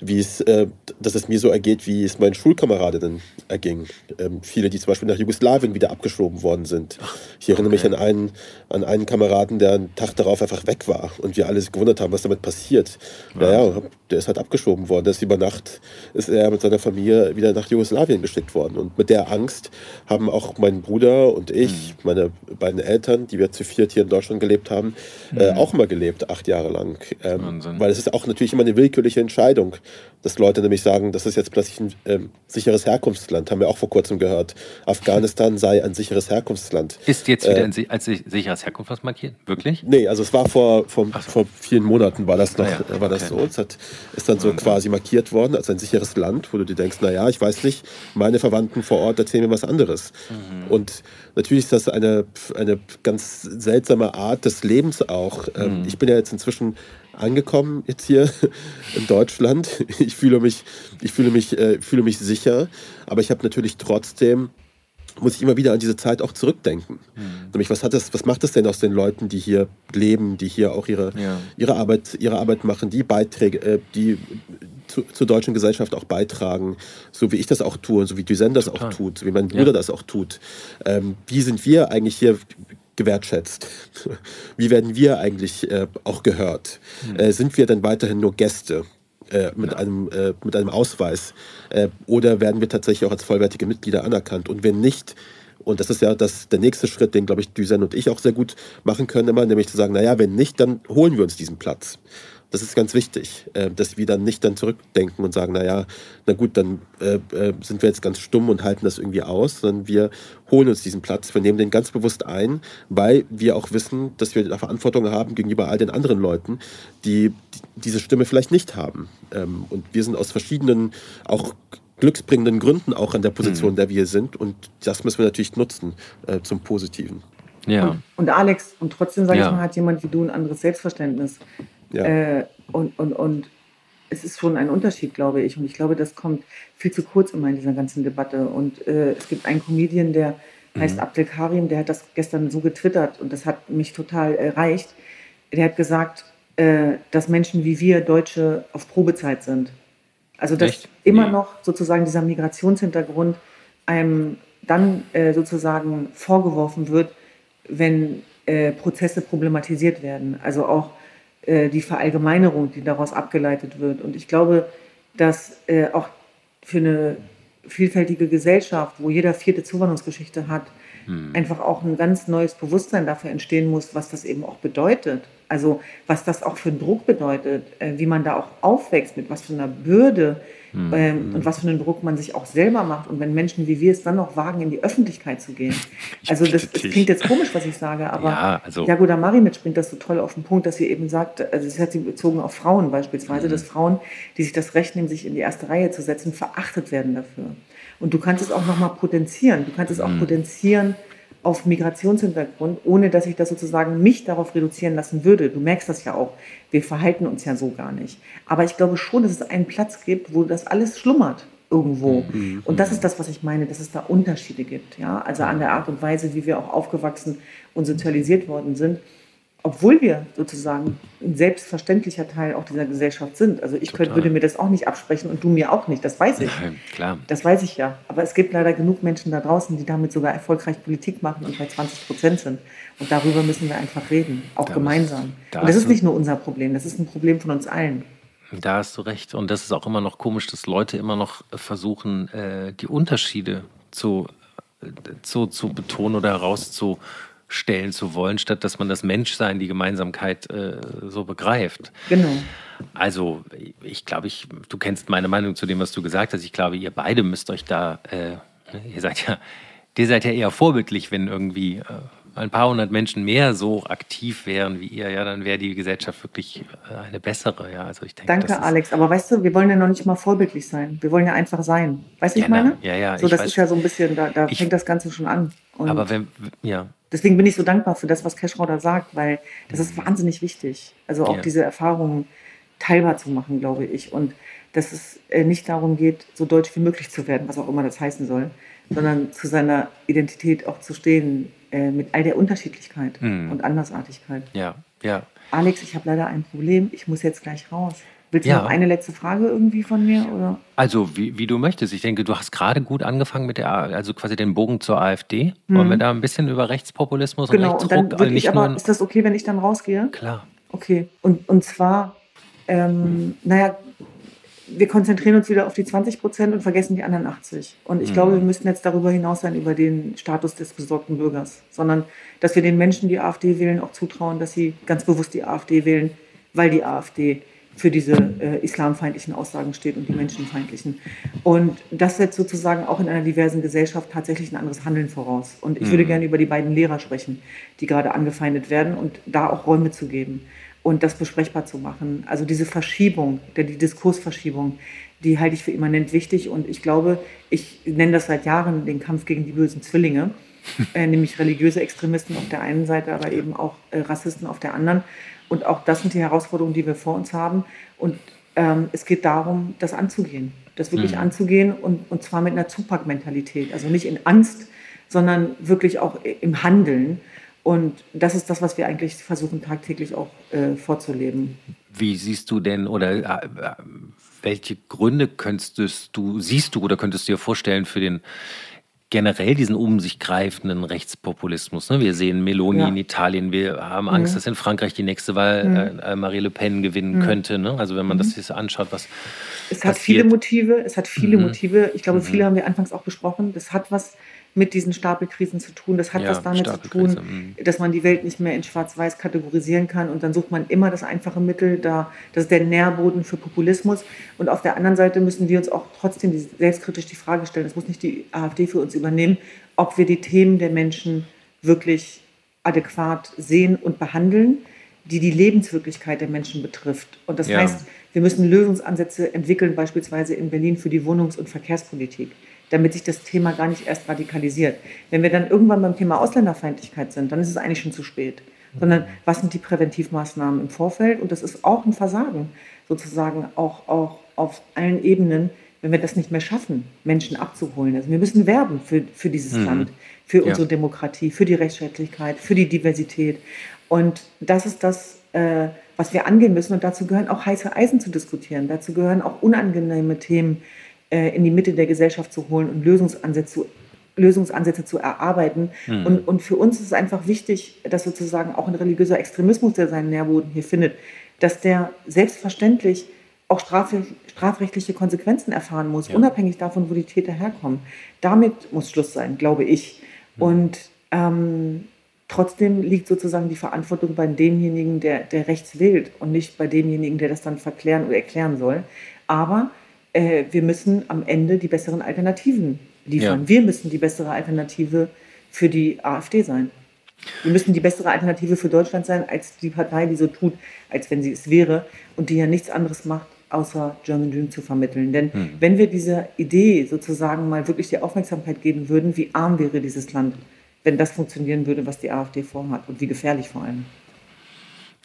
wie es, äh, dass es mir so ergeht, wie es meinen Schulkameradinnen erging. Ähm, viele, die zum Beispiel nach Jugoslawien wieder abgeschoben worden sind. Ich erinnere okay. mich an einen, an einen Kameraden, der einen Tag darauf einfach weg war und wir alle sich gewundert haben, was damit passiert. Ja. Naja, der ist halt abgeschoben worden. Der ist über Nacht ist er mit seiner Familie wieder nach Jugoslawien geschickt worden. Und mit der Angst haben auch mein Bruder und ich, mhm. meine beiden Eltern, die wir zu viert hier in Deutschland gelebt haben, äh, mhm. äh, auch mal gelebt, acht Jahre lang. Ähm, weil es ist auch natürlich immer eine willkürliche Entscheidung dass Leute nämlich sagen, das ist jetzt plötzlich ein ähm, sicheres Herkunftsland, haben wir auch vor kurzem gehört. Afghanistan sei ein sicheres Herkunftsland. Ist jetzt wieder äh, als sicheres Herkunftsland markiert? Wirklich? Nee, also es war vor, vor, so. vor vielen Monaten war das noch, ah, ja. war das so. Es hat, ist dann so quasi markiert worden als ein sicheres Land, wo du dir denkst, naja, ich weiß nicht, meine Verwandten vor Ort erzählen mir was anderes. Mhm. Und natürlich ist das eine, eine ganz seltsame Art des Lebens auch. Ähm, mhm. Ich bin ja jetzt inzwischen angekommen jetzt hier in Deutschland. Ich fühle mich, ich fühle mich, äh, fühle mich sicher, aber ich habe natürlich trotzdem muss ich immer wieder an diese Zeit auch zurückdenken. Mhm. Nämlich, was hat das, was macht es denn aus den Leuten, die hier leben, die hier auch ihre, ja. ihre, Arbeit, ihre Arbeit machen, die Beiträge, äh, die zu, zur deutschen Gesellschaft auch beitragen, so wie ich das auch tue, so wie Dusen das Total. auch tut, so wie mein Bruder ja. das auch tut. Ähm, wie sind wir eigentlich hier gewertschätzt? Wie werden wir eigentlich äh, auch gehört? Mhm. Äh, sind wir dann weiterhin nur Gäste? Äh, mit, ja. einem, äh, mit einem Ausweis? Äh, oder werden wir tatsächlich auch als vollwertige Mitglieder anerkannt? Und wenn nicht, und das ist ja das, der nächste Schritt, den, glaube ich, Düsen und ich auch sehr gut machen können, immer, nämlich zu sagen, naja, wenn nicht, dann holen wir uns diesen Platz. Das ist ganz wichtig, äh, dass wir dann nicht dann zurückdenken und sagen, naja, na gut, dann äh, äh, sind wir jetzt ganz stumm und halten das irgendwie aus, sondern wir holen uns diesen Platz, wir nehmen den ganz bewusst ein, weil wir auch wissen, dass wir eine Verantwortung haben gegenüber all den anderen Leuten, die, diese Stimme vielleicht nicht haben. Ähm, und wir sind aus verschiedenen, auch glücksbringenden Gründen auch an der Position, mhm. der wir sind. Und das müssen wir natürlich nutzen äh, zum Positiven. Ja. Und, und Alex, und trotzdem, sage ja. ich mal, hat jemand wie du ein anderes Selbstverständnis. Ja. Äh, und, und, und es ist schon ein Unterschied, glaube ich. Und ich glaube, das kommt viel zu kurz immer in dieser ganzen Debatte. Und äh, es gibt einen Comedian, der heißt mhm. Abdel Karim, der hat das gestern so getwittert und das hat mich total erreicht. Der hat gesagt, äh, dass Menschen wie wir Deutsche auf Probezeit sind. Also dass Echt? immer nee. noch sozusagen dieser Migrationshintergrund einem dann äh, sozusagen vorgeworfen wird, wenn äh, Prozesse problematisiert werden. Also auch die Verallgemeinerung, die daraus abgeleitet wird. Und ich glaube, dass äh, auch für eine vielfältige Gesellschaft, wo jeder vierte Zuwanderungsgeschichte hat, hm. einfach auch ein ganz neues Bewusstsein dafür entstehen muss, was das eben auch bedeutet. Also was das auch für einen Druck bedeutet, äh, wie man da auch aufwächst, mit was für einer Bürde mhm. ähm, und was für einen Druck man sich auch selber macht. Und wenn Menschen wie wir es dann noch wagen, in die Öffentlichkeit zu gehen. Also das, das klingt jetzt komisch, was ich sage, aber ja, also Jagoda Marimitsch bringt das so toll auf den Punkt, dass sie eben sagt, also das hat sie bezogen auf Frauen beispielsweise, mhm. dass Frauen, die sich das Recht nehmen, sich in die erste Reihe zu setzen, verachtet werden dafür. Und du kannst es auch nochmal potenzieren. Du kannst es auch mhm. potenzieren auf Migrationshintergrund, ohne dass ich das sozusagen mich darauf reduzieren lassen würde. Du merkst das ja auch. Wir verhalten uns ja so gar nicht. Aber ich glaube schon, dass es einen Platz gibt, wo das alles schlummert irgendwo. Mhm. Und das ist das, was ich meine, dass es da Unterschiede gibt. Ja? Also an der Art und Weise, wie wir auch aufgewachsen und sozialisiert worden sind obwohl wir sozusagen ein selbstverständlicher Teil auch dieser Gesellschaft sind. Also ich könnte, würde mir das auch nicht absprechen und du mir auch nicht, das weiß ich. Nein, klar. Das weiß ich ja. Aber es gibt leider genug Menschen da draußen, die damit sogar erfolgreich Politik machen und bei 20 Prozent sind. Und darüber müssen wir einfach reden, auch da gemeinsam. Da und das ist nicht nur unser Problem, das ist ein Problem von uns allen. Da hast du recht. Und das ist auch immer noch komisch, dass Leute immer noch versuchen, äh, die Unterschiede zu, äh, zu, zu betonen oder herauszu stellen zu wollen, statt dass man das Menschsein, die Gemeinsamkeit äh, so begreift. Genau. Also ich glaube, ich, du kennst meine Meinung zu dem, was du gesagt hast. Ich glaube, ihr beide müsst euch da, äh, ihr seid ja, ihr seid ja eher vorbildlich, wenn irgendwie äh, ein paar hundert Menschen mehr so aktiv wären wie ihr, ja, dann wäre die Gesellschaft wirklich äh, eine bessere. Ja, also ich denke, Danke, Alex. Aber weißt du, wir wollen ja noch nicht mal vorbildlich sein. Wir wollen ja einfach sein. Weißt du, ja, ich meine? Ja, ja. So, das ist ja so ein bisschen, da, da ich, fängt das Ganze schon an. Und aber wenn, ja. Deswegen bin ich so dankbar für das, was Cashrow da sagt, weil das ist wahnsinnig wichtig. Also auch ja. diese Erfahrungen teilbar zu machen, glaube ich. Und dass es äh, nicht darum geht, so deutsch wie möglich zu werden, was auch immer das heißen soll, sondern zu seiner Identität auch zu stehen, äh, mit all der Unterschiedlichkeit mhm. und Andersartigkeit. Ja, ja. Alex, ich habe leider ein Problem. Ich muss jetzt gleich raus. Willst du ja. noch eine letzte Frage irgendwie von mir? Oder? Also, wie, wie, du möchtest. Ich denke, du hast gerade gut angefangen mit der, also quasi den Bogen zur AfD. Mhm. Wollen wir da ein bisschen über Rechtspopulismus genau, und Rechtsruck? Genau, nicht aber, ist das okay, wenn ich dann rausgehe? Klar. Okay. Und, und zwar, ähm, naja, wir konzentrieren uns wieder auf die 20 Prozent und vergessen die anderen 80. Und ich mhm. glaube, wir müssten jetzt darüber hinaus sein, über den Status des besorgten Bürgers, sondern dass wir den Menschen, die AfD wählen, auch zutrauen, dass sie ganz bewusst die AfD wählen, weil die AfD für diese äh, islamfeindlichen Aussagen steht und die menschenfeindlichen. Und das setzt sozusagen auch in einer diversen Gesellschaft tatsächlich ein anderes Handeln voraus. Und ich mhm. würde gerne über die beiden Lehrer sprechen, die gerade angefeindet werden und da auch Räume zu geben und das besprechbar zu machen. Also diese Verschiebung, die Diskursverschiebung, die halte ich für immanent wichtig. Und ich glaube, ich nenne das seit Jahren den Kampf gegen die bösen Zwillinge, äh, nämlich religiöse Extremisten auf der einen Seite, aber eben auch äh, Rassisten auf der anderen. Und auch das sind die Herausforderungen, die wir vor uns haben. Und ähm, es geht darum, das anzugehen, das wirklich mhm. anzugehen und, und zwar mit einer Zupackmentalität. Also nicht in Angst, sondern wirklich auch im Handeln. Und das ist das, was wir eigentlich versuchen tagtäglich auch äh, vorzuleben. Wie siehst du denn oder äh, welche Gründe könntest du, siehst du oder könntest du dir vorstellen für den generell diesen um sich greifenden Rechtspopulismus. Ne? Wir sehen Meloni ja. in Italien, wir haben Angst, mhm. dass in Frankreich die nächste Wahl mhm. äh, Marie Le Pen gewinnen mhm. könnte. Ne? Also wenn man das jetzt anschaut, was es hat viele Motive. Es hat viele mhm. Motive. Ich glaube, mhm. viele haben wir anfangs auch besprochen. Das hat was mit diesen Stapelkrisen zu tun. Das hat ja, was damit zu tun, mhm. dass man die Welt nicht mehr in Schwarz-Weiß kategorisieren kann und dann sucht man immer das einfache Mittel. Da, das ist der Nährboden für Populismus. Und auf der anderen Seite müssen wir uns auch trotzdem selbstkritisch die Frage stellen, das muss nicht die AfD für uns übernehmen, ob wir die Themen der Menschen wirklich adäquat sehen und behandeln, die die Lebenswirklichkeit der Menschen betrifft. Und das ja. heißt, wir müssen Lösungsansätze entwickeln, beispielsweise in Berlin für die Wohnungs- und Verkehrspolitik damit sich das Thema gar nicht erst radikalisiert. Wenn wir dann irgendwann beim Thema Ausländerfeindlichkeit sind, dann ist es eigentlich schon zu spät. Sondern was sind die Präventivmaßnahmen im Vorfeld? Und das ist auch ein Versagen, sozusagen auch, auch auf allen Ebenen, wenn wir das nicht mehr schaffen, Menschen abzuholen. Also wir müssen werben für, für dieses mhm. Land, für unsere ja. Demokratie, für die Rechtsstaatlichkeit, für die Diversität. Und das ist das, äh, was wir angehen müssen. Und dazu gehören auch heiße Eisen zu diskutieren. Dazu gehören auch unangenehme Themen in die Mitte der Gesellschaft zu holen und Lösungsansätze zu, Lösungsansätze zu erarbeiten. Mhm. Und, und für uns ist es einfach wichtig, dass sozusagen auch ein religiöser Extremismus, der seinen Nährboden hier findet, dass der selbstverständlich auch strafrechtliche Konsequenzen erfahren muss, ja. unabhängig davon, wo die Täter herkommen. Damit muss Schluss sein, glaube ich. Mhm. Und ähm, trotzdem liegt sozusagen die Verantwortung bei demjenigen, der, der rechts wählt und nicht bei demjenigen, der das dann verklären oder erklären soll. Aber äh, wir müssen am Ende die besseren Alternativen liefern. Ja. Wir müssen die bessere Alternative für die AfD sein. Wir müssen die bessere Alternative für Deutschland sein, als die Partei, die so tut, als wenn sie es wäre und die ja nichts anderes macht, außer German Dream zu vermitteln. Denn hm. wenn wir dieser Idee sozusagen mal wirklich die Aufmerksamkeit geben würden, wie arm wäre dieses Land, wenn das funktionieren würde, was die AfD vorhat und wie gefährlich vor allem.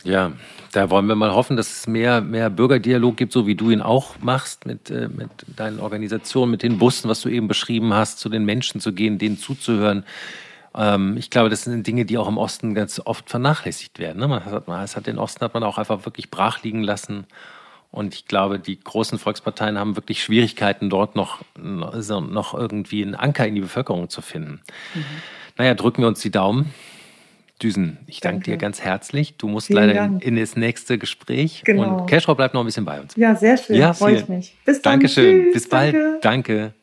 Ja, da wollen wir mal hoffen, dass es mehr, mehr Bürgerdialog gibt, so wie du ihn auch machst, mit, äh, mit deinen Organisationen, mit den Bussen, was du eben beschrieben hast, zu den Menschen zu gehen, denen zuzuhören. Ähm, ich glaube, das sind Dinge, die auch im Osten ganz oft vernachlässigt werden. Ne? Man hat, man, hat den Osten hat man auch einfach wirklich brach liegen lassen. Und ich glaube, die großen Volksparteien haben wirklich Schwierigkeiten, dort noch, noch irgendwie einen Anker in die Bevölkerung zu finden. Mhm. Naja, drücken wir uns die Daumen. Düsen, ich danke, danke. dir ganz herzlich. Du musst Vielen leider in, in, das nächste Gespräch. Genau. Und Cashrow bleibt noch ein bisschen bei uns. Ja, sehr schön. Ja, Freue ich mich. Bis dann. Dankeschön. Tschüss. Bis bald. Danke. danke.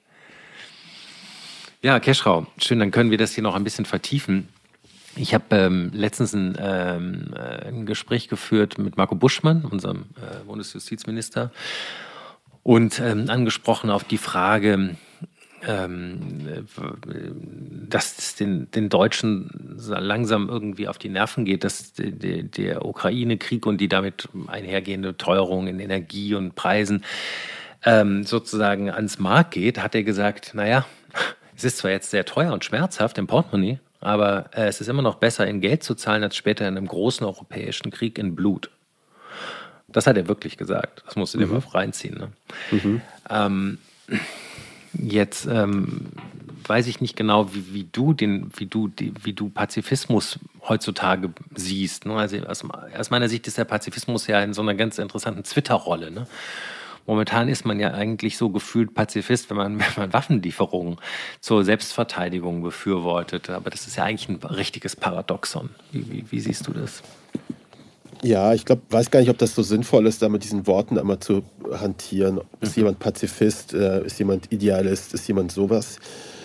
Ja, Keschrau, schön, dann können wir das hier noch ein bisschen vertiefen. Ich habe ähm, letztens ein, ähm, äh, ein, Gespräch geführt mit Marco Buschmann, unserem äh, Bundesjustizminister, und ähm, angesprochen auf die Frage, ähm, dass es den, den Deutschen langsam irgendwie auf die Nerven geht, dass der, der Ukraine-Krieg und die damit einhergehende Teuerung in Energie und Preisen ähm, sozusagen ans Markt geht, hat er gesagt, naja, es ist zwar jetzt sehr teuer und schmerzhaft im Portemonnaie, aber äh, es ist immer noch besser, in Geld zu zahlen, als später in einem großen europäischen Krieg in Blut. Das hat er wirklich gesagt. Das musst du dir mhm. mal reinziehen. Ne? Mhm. Ähm, Jetzt ähm, weiß ich nicht genau, wie, wie du den, wie du, die, wie du Pazifismus heutzutage siehst. Ne? Also aus, aus, meiner Sicht ist der Pazifismus ja in so einer ganz interessanten Twitter-Rolle. Ne? Momentan ist man ja eigentlich so gefühlt Pazifist, wenn man, wenn man Waffenlieferungen zur Selbstverteidigung befürwortet. Aber das ist ja eigentlich ein richtiges Paradoxon. Wie, wie, wie siehst du das? Ja, ich glaube, weiß gar nicht, ob das so sinnvoll ist, da mit diesen Worten einmal zu hantieren. Ist mhm. jemand Pazifist? Äh, ist jemand Idealist? Ist jemand sowas?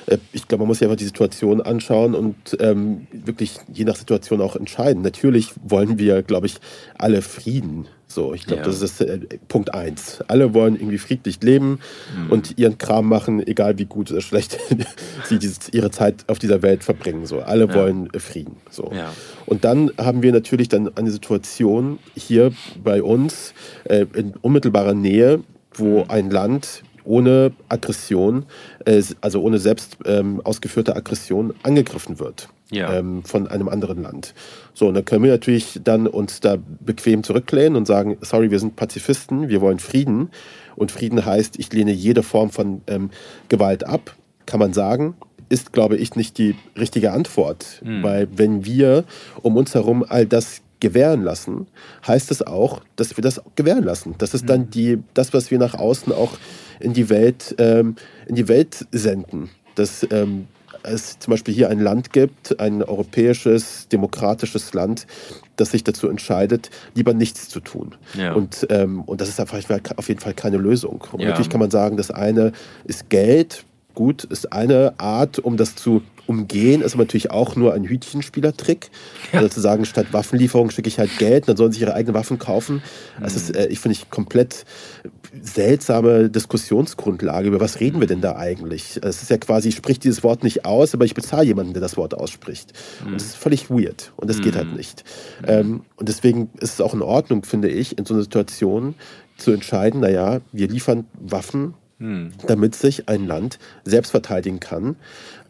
Äh, ich glaube, man muss sich einfach die Situation anschauen und ähm, wirklich je nach Situation auch entscheiden. Natürlich wollen wir, glaube ich, alle Frieden. So, ich glaube, ja. das ist äh, Punkt eins. Alle wollen irgendwie friedlich leben mhm. und ihren Kram machen, egal wie gut oder schlecht sie dieses, ihre Zeit auf dieser Welt verbringen. So, alle ja. wollen äh, Frieden. So. Ja. Und dann haben wir natürlich dann eine Situation hier bei uns äh, in unmittelbarer Nähe, wo mhm. ein Land ohne Aggression, äh, also ohne selbst ähm, ausgeführte Aggression angegriffen wird ja. ähm, von einem anderen Land. So, und dann können wir natürlich dann uns da bequem zurücklehnen und sagen, sorry, wir sind Pazifisten, wir wollen Frieden. Und Frieden heißt, ich lehne jede Form von ähm, Gewalt ab, kann man sagen ist, glaube ich, nicht die richtige Antwort. Mhm. Weil wenn wir um uns herum all das gewähren lassen, heißt es auch, dass wir das gewähren lassen. Das ist dann hm. die, das, was wir nach außen auch in die Welt, ähm, in die Welt senden. Dass ähm, es zum Beispiel hier ein Land gibt, ein europäisches, demokratisches Land, das sich dazu entscheidet, lieber nichts zu tun. Ja. Und, ähm, und das ist einfach auf jeden Fall keine Lösung. Und ja. natürlich kann man sagen, das eine ist Geld, gut, ist eine Art, um das zu umgehen, ist aber natürlich auch nur ein Hütchenspielertrick. Ja. Also zu sagen, statt Waffenlieferung schicke ich halt Geld, dann sollen sie ihre eigenen Waffen kaufen. Das ist, mhm. äh, ich finde ich, komplett seltsame Diskussionsgrundlage. Über was reden wir denn da eigentlich? Es ist ja quasi, ich spreche dieses Wort nicht aus, aber ich bezahle jemanden, der das Wort ausspricht. Mhm. Und das ist völlig weird. Und das mhm. geht halt mhm. nicht. Ähm, und deswegen ist es auch in Ordnung, finde ich, in so einer Situation zu entscheiden, naja, wir liefern Waffen, mhm. damit sich ein Land selbst verteidigen kann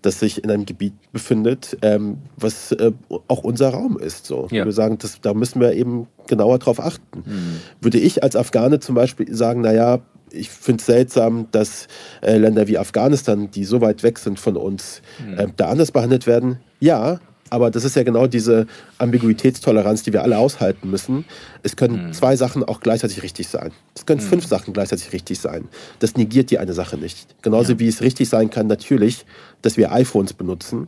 das sich in einem Gebiet befindet, ähm, was äh, auch unser Raum ist. So. Ja. Wir sagen, das, da müssen wir eben genauer drauf achten. Mhm. Würde ich als Afghane zum Beispiel sagen, naja, ich finde es seltsam, dass äh, Länder wie Afghanistan, die so weit weg sind von uns, mhm. äh, da anders behandelt werden. Ja, aber das ist ja genau diese Ambiguitätstoleranz, die wir alle aushalten müssen. Es können mhm. zwei Sachen auch gleichzeitig richtig sein. Es können mhm. fünf Sachen gleichzeitig richtig sein. Das negiert die eine Sache nicht. Genauso ja. wie es richtig sein kann, natürlich, dass wir iPhones benutzen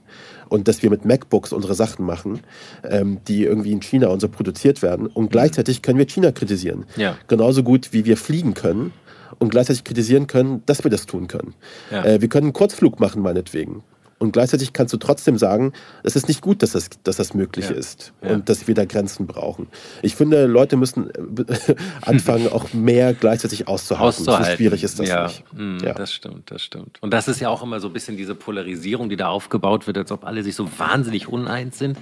und dass wir mit MacBooks unsere Sachen machen, ähm, die irgendwie in China und so produziert werden. Und mhm. gleichzeitig können wir China kritisieren. Ja. Genauso gut wie wir fliegen können und gleichzeitig kritisieren können, dass wir das tun können. Ja. Äh, wir können einen Kurzflug machen, meinetwegen. Und gleichzeitig kannst du trotzdem sagen, es ist nicht gut, dass das, dass das möglich ja. ist ja. und dass wir da Grenzen brauchen. Ich finde, Leute müssen äh, anfangen, auch mehr gleichzeitig auszuhalten. auszuhalten. So schwierig ist das ja. nicht. Mm, ja, das stimmt, das stimmt. Und das ist ja auch immer so ein bisschen diese Polarisierung, die da aufgebaut wird, als ob alle sich so wahnsinnig uneins sind,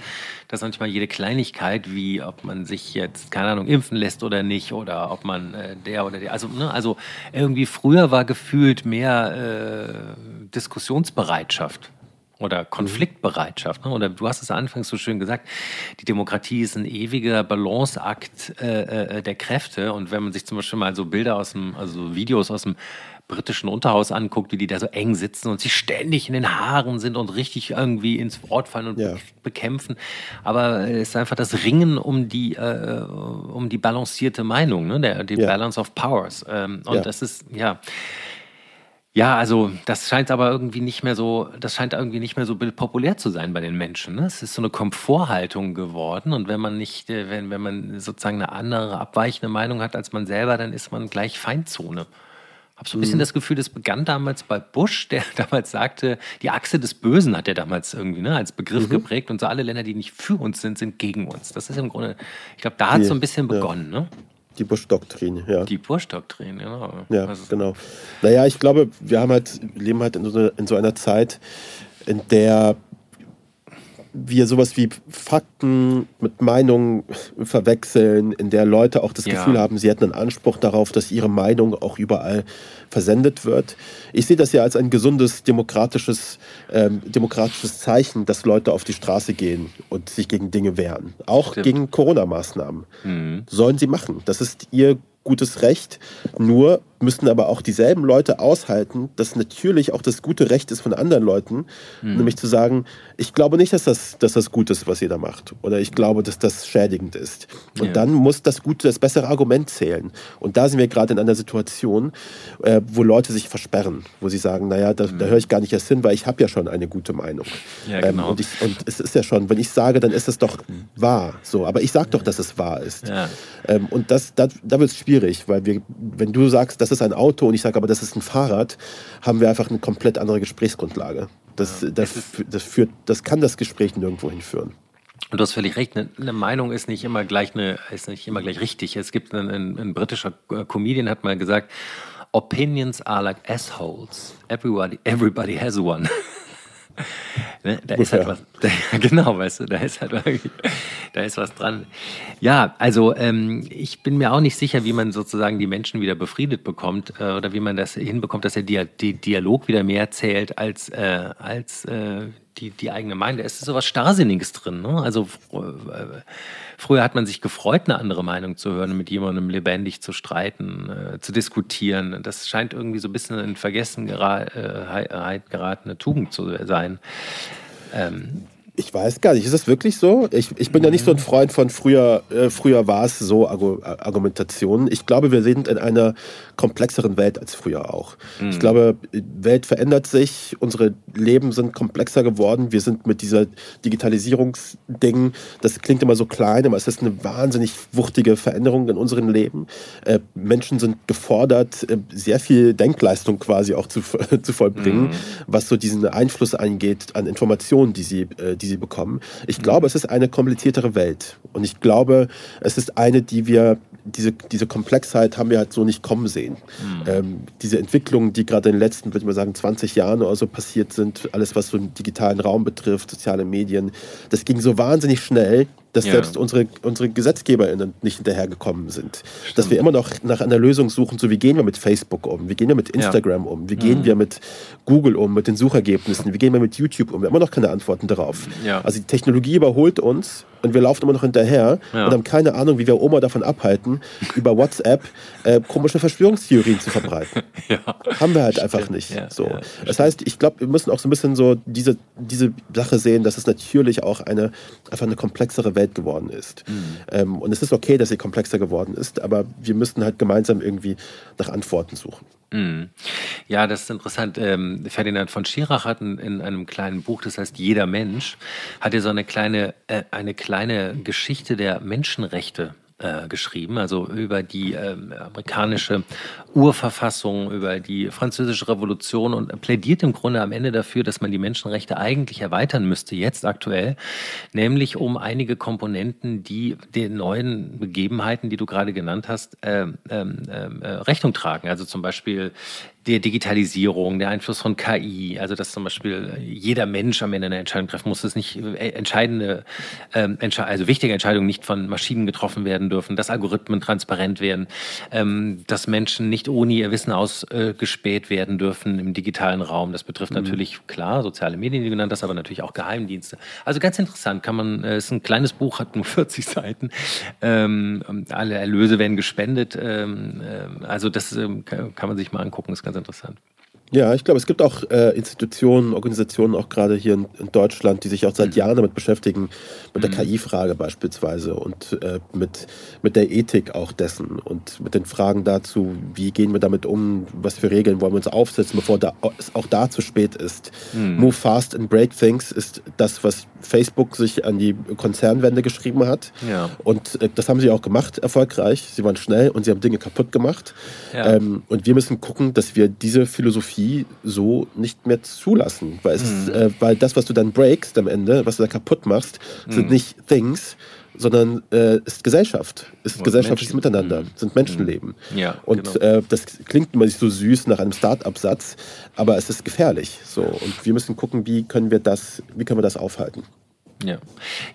dass manchmal jede Kleinigkeit, wie ob man sich jetzt, keine Ahnung, impfen lässt oder nicht oder ob man äh, der oder der, also, ne, also irgendwie früher war gefühlt mehr äh, Diskussionsbereitschaft oder Konfliktbereitschaft. Ne? Oder du hast es anfangs so schön gesagt, die Demokratie ist ein ewiger Balanceakt äh, äh, der Kräfte. Und wenn man sich zum Beispiel mal so Bilder aus dem, also Videos aus dem britischen Unterhaus anguckt, wie die da so eng sitzen und sich ständig in den Haaren sind und richtig irgendwie ins Wort fallen und ja. bekämpfen. Aber es ist einfach das Ringen um die, äh, um die balancierte Meinung, ne? Der, die ja. Balance of Powers. Ähm, und ja. das ist, ja. Ja, also das scheint aber irgendwie nicht mehr so, das scheint irgendwie nicht mehr so populär zu sein bei den Menschen. Ne? Es ist so eine Komforthaltung geworden und wenn man nicht, äh, wenn, wenn man sozusagen eine andere, abweichende Meinung hat als man selber, dann ist man gleich Feindzone habe so ein bisschen mhm. das Gefühl, das begann damals bei Bush, der damals sagte, die Achse des Bösen hat er damals irgendwie ne, als Begriff mhm. geprägt und so alle Länder, die nicht für uns sind, sind gegen uns. Das ist im Grunde, ich glaube, da hat es so ein bisschen begonnen. Ja. Ne? Die Bush-Doktrin, ja. Die Bush-Doktrin, genau. Ja, also, genau. Naja, ich glaube, wir haben halt, leben halt in so, in so einer Zeit, in der wir sowas wie Fakten mit Meinungen verwechseln, in der Leute auch das ja. Gefühl haben, sie hätten einen Anspruch darauf, dass ihre Meinung auch überall versendet wird. Ich sehe das ja als ein gesundes demokratisches, ähm, demokratisches Zeichen, dass Leute auf die Straße gehen und sich gegen Dinge wehren. Auch Stimmt. gegen Corona-Maßnahmen. Mhm. Sollen sie machen. Das ist ihr gutes Recht. Nur müssten aber auch dieselben Leute aushalten, dass natürlich auch das gute Recht ist von anderen Leuten, mhm. nämlich zu sagen, ich glaube nicht, dass das, dass das gut ist, was da macht. Oder ich glaube, dass das schädigend ist. Und ja. dann muss das gute, das bessere Argument zählen. Und da sind wir gerade in einer Situation, äh, wo Leute sich versperren, wo sie sagen, naja, da, mhm. da höre ich gar nicht erst hin, weil ich habe ja schon eine gute Meinung. Ja, genau. ähm, und, ich, und es ist ja schon, wenn ich sage, dann ist es doch wahr. So, aber ich sage doch, dass es wahr ist. Ja. Ähm, und das, da, da wird es schwierig, weil wir, wenn du sagst, das ist ein Auto und ich sage aber, das ist ein Fahrrad, haben wir einfach eine komplett andere Gesprächsgrundlage. Das, ja, das, das, führt, das kann das Gespräch nirgendwo hinführen. Und du hast völlig recht, eine, eine, Meinung ist nicht immer gleich eine, ist nicht immer gleich richtig. Es gibt einen, ein, ein britischer Comedian hat mal gesagt, Opinions are like assholes. Everybody, everybody has one. ne? Da ist halt was, da, genau, weißt du, da ist halt da ist was dran. Ja, also ähm, ich bin mir auch nicht sicher, wie man sozusagen die Menschen wieder befriedet bekommt äh, oder wie man das hinbekommt, dass der Dia Dialog wieder mehr zählt als, äh, als äh, die, die eigene Meinung. Da ist so was Starrsinniges drin. Ne? Also äh, früher hat man sich gefreut, eine andere Meinung zu hören, mit jemandem lebendig zu streiten, äh, zu diskutieren. Das scheint irgendwie so ein bisschen in Vergessenheit äh, geratene Tugend zu sein. Ähm, ich weiß gar nicht, ist das wirklich so? Ich, ich bin ja nicht so ein Freund von früher, äh, früher war es so Argumentationen. Ich glaube, wir sind in einer komplexeren Welt als früher auch. Mhm. Ich glaube, die Welt verändert sich, unsere Leben sind komplexer geworden. Wir sind mit dieser Digitalisierungsding, das klingt immer so klein, aber es ist eine wahnsinnig wuchtige Veränderung in unserem Leben. Äh, Menschen sind gefordert, äh, sehr viel Denkleistung quasi auch zu, zu vollbringen, mhm. was so diesen Einfluss eingeht an Informationen, die sie, äh, die sie bekommen. Ich glaube, es ist eine kompliziertere Welt. Und ich glaube, es ist eine, die wir, diese, diese Komplexheit haben wir halt so nicht kommen sehen. Mhm. Ähm, diese Entwicklungen, die gerade in den letzten, würde ich mal sagen, 20 Jahren oder so passiert sind, alles was so den digitalen Raum betrifft, soziale Medien, das ging so wahnsinnig schnell, dass ja. selbst unsere, unsere GesetzgeberInnen nicht hinterhergekommen sind. Stimmt. Dass wir immer noch nach einer Lösung suchen, so wie gehen wir mit Facebook um, wie gehen wir mit Instagram ja. um, wie gehen mhm. wir mit Google um, mit den Suchergebnissen, wie gehen wir mit YouTube um. Wir haben immer noch keine Antworten darauf. Ja. Also die Technologie überholt uns und wir laufen immer noch hinterher und haben keine Ahnung, wie wir Oma davon abhalten, über WhatsApp äh, komische Verschwörungstheorien zu verbreiten. Haben wir halt Stimmt. einfach nicht. So. das heißt, ich glaube, wir müssen auch so ein bisschen so diese, diese Sache sehen, dass es natürlich auch eine einfach eine komplexere Welt geworden ist. Mhm. Ähm, und es ist okay, dass sie komplexer geworden ist, aber wir müssen halt gemeinsam irgendwie nach Antworten suchen. Mhm. Ja, das ist interessant. Ähm, Ferdinand von Schirach hat in, in, einem kleinen Buch, das heißt Jeder Mensch, hat er so eine kleine, äh, eine kleine Geschichte der Menschenrechte äh, geschrieben, also über die äh, amerikanische Urverfassung, über die französische Revolution und plädiert im Grunde am Ende dafür, dass man die Menschenrechte eigentlich erweitern müsste, jetzt aktuell, nämlich um einige Komponenten, die den neuen Begebenheiten, die du gerade genannt hast, äh, ähm, ähm, äh, Rechnung tragen. Also zum Beispiel der Digitalisierung, der Einfluss von KI, also dass zum Beispiel jeder Mensch am Ende eine Entscheidung treffen muss, dass nicht äh, entscheidende, ähm, also wichtige Entscheidungen nicht von Maschinen getroffen werden dürfen, dass Algorithmen transparent werden, ähm, dass Menschen nicht ohne ihr Wissen ausgespäht werden dürfen im digitalen Raum. Das betrifft mhm. natürlich klar soziale Medien, die genannt hast, aber natürlich auch Geheimdienste. Also ganz interessant, kann man, äh, ist ein kleines Buch, hat nur 40 Seiten. Ähm, alle Erlöse werden gespendet. Ähm, äh, also das ähm, kann man sich mal angucken, ist ganz interessant. Ja, ich glaube, es gibt auch äh, Institutionen, Organisationen, auch gerade hier in, in, Deutschland, die sich auch seit mhm. Jahren damit beschäftigen, mit der mhm. KI-Frage beispielsweise und äh, mit, mit der Ethik auch dessen und mit den Fragen dazu, wie gehen wir damit um, was für Regeln wollen wir uns aufsetzen, bevor da, es auch da zu spät ist. Mhm. Move fast and break things ist das, was Facebook sich an die Konzernwende geschrieben hat. Ja. Und äh, das haben sie auch gemacht, erfolgreich. Sie waren schnell und sie haben Dinge kaputt gemacht. Ja. Ähm, und wir müssen gucken, dass wir diese Philosophie so nicht mehr zulassen. Weil, mhm. äh, weil das, was du dann breakst am Ende, was du da kaputt machst, mhm. sind nicht Things, sondern äh, ist Gesellschaft, ist und gesellschaftliches Menschen. Miteinander, mhm. sind Menschenleben. Mhm. Ja, und genau. äh, das klingt immer nicht so süß nach einem Start-up-Satz, aber es ist gefährlich. So und wir müssen gucken, wie können wir das, wie können wir das aufhalten. Ja.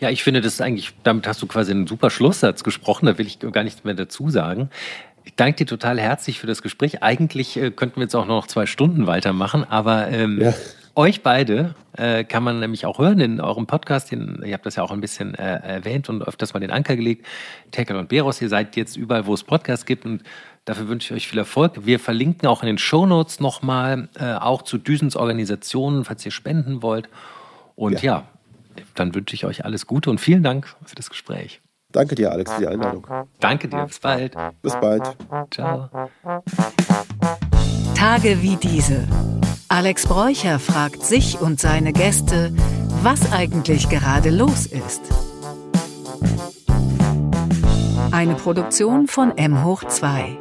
ja, ich finde, das ist eigentlich, damit hast du quasi einen super Schlusssatz gesprochen, da will ich gar nichts mehr dazu sagen. Ich danke dir total herzlich für das Gespräch. Eigentlich äh, könnten wir jetzt auch noch zwei Stunden weitermachen, aber ähm, ja. Euch beide äh, kann man nämlich auch hören in eurem Podcast. Den, ihr habt das ja auch ein bisschen äh, erwähnt und öfters mal den Anker gelegt. Tekel und Beros, ihr seid jetzt überall, wo es Podcasts gibt und dafür wünsche ich euch viel Erfolg. Wir verlinken auch in den Shownotes nochmal, äh, auch zu Düsens Organisationen, falls ihr spenden wollt. Und ja. ja, dann wünsche ich euch alles Gute und vielen Dank für das Gespräch. Danke dir, Alex, für die Einladung. Danke dir. Bis bald. Bis bald. Ciao. Tage wie diese. Alex Bräucher fragt sich und seine Gäste, was eigentlich gerade los ist. Eine Produktion von M hoch 2.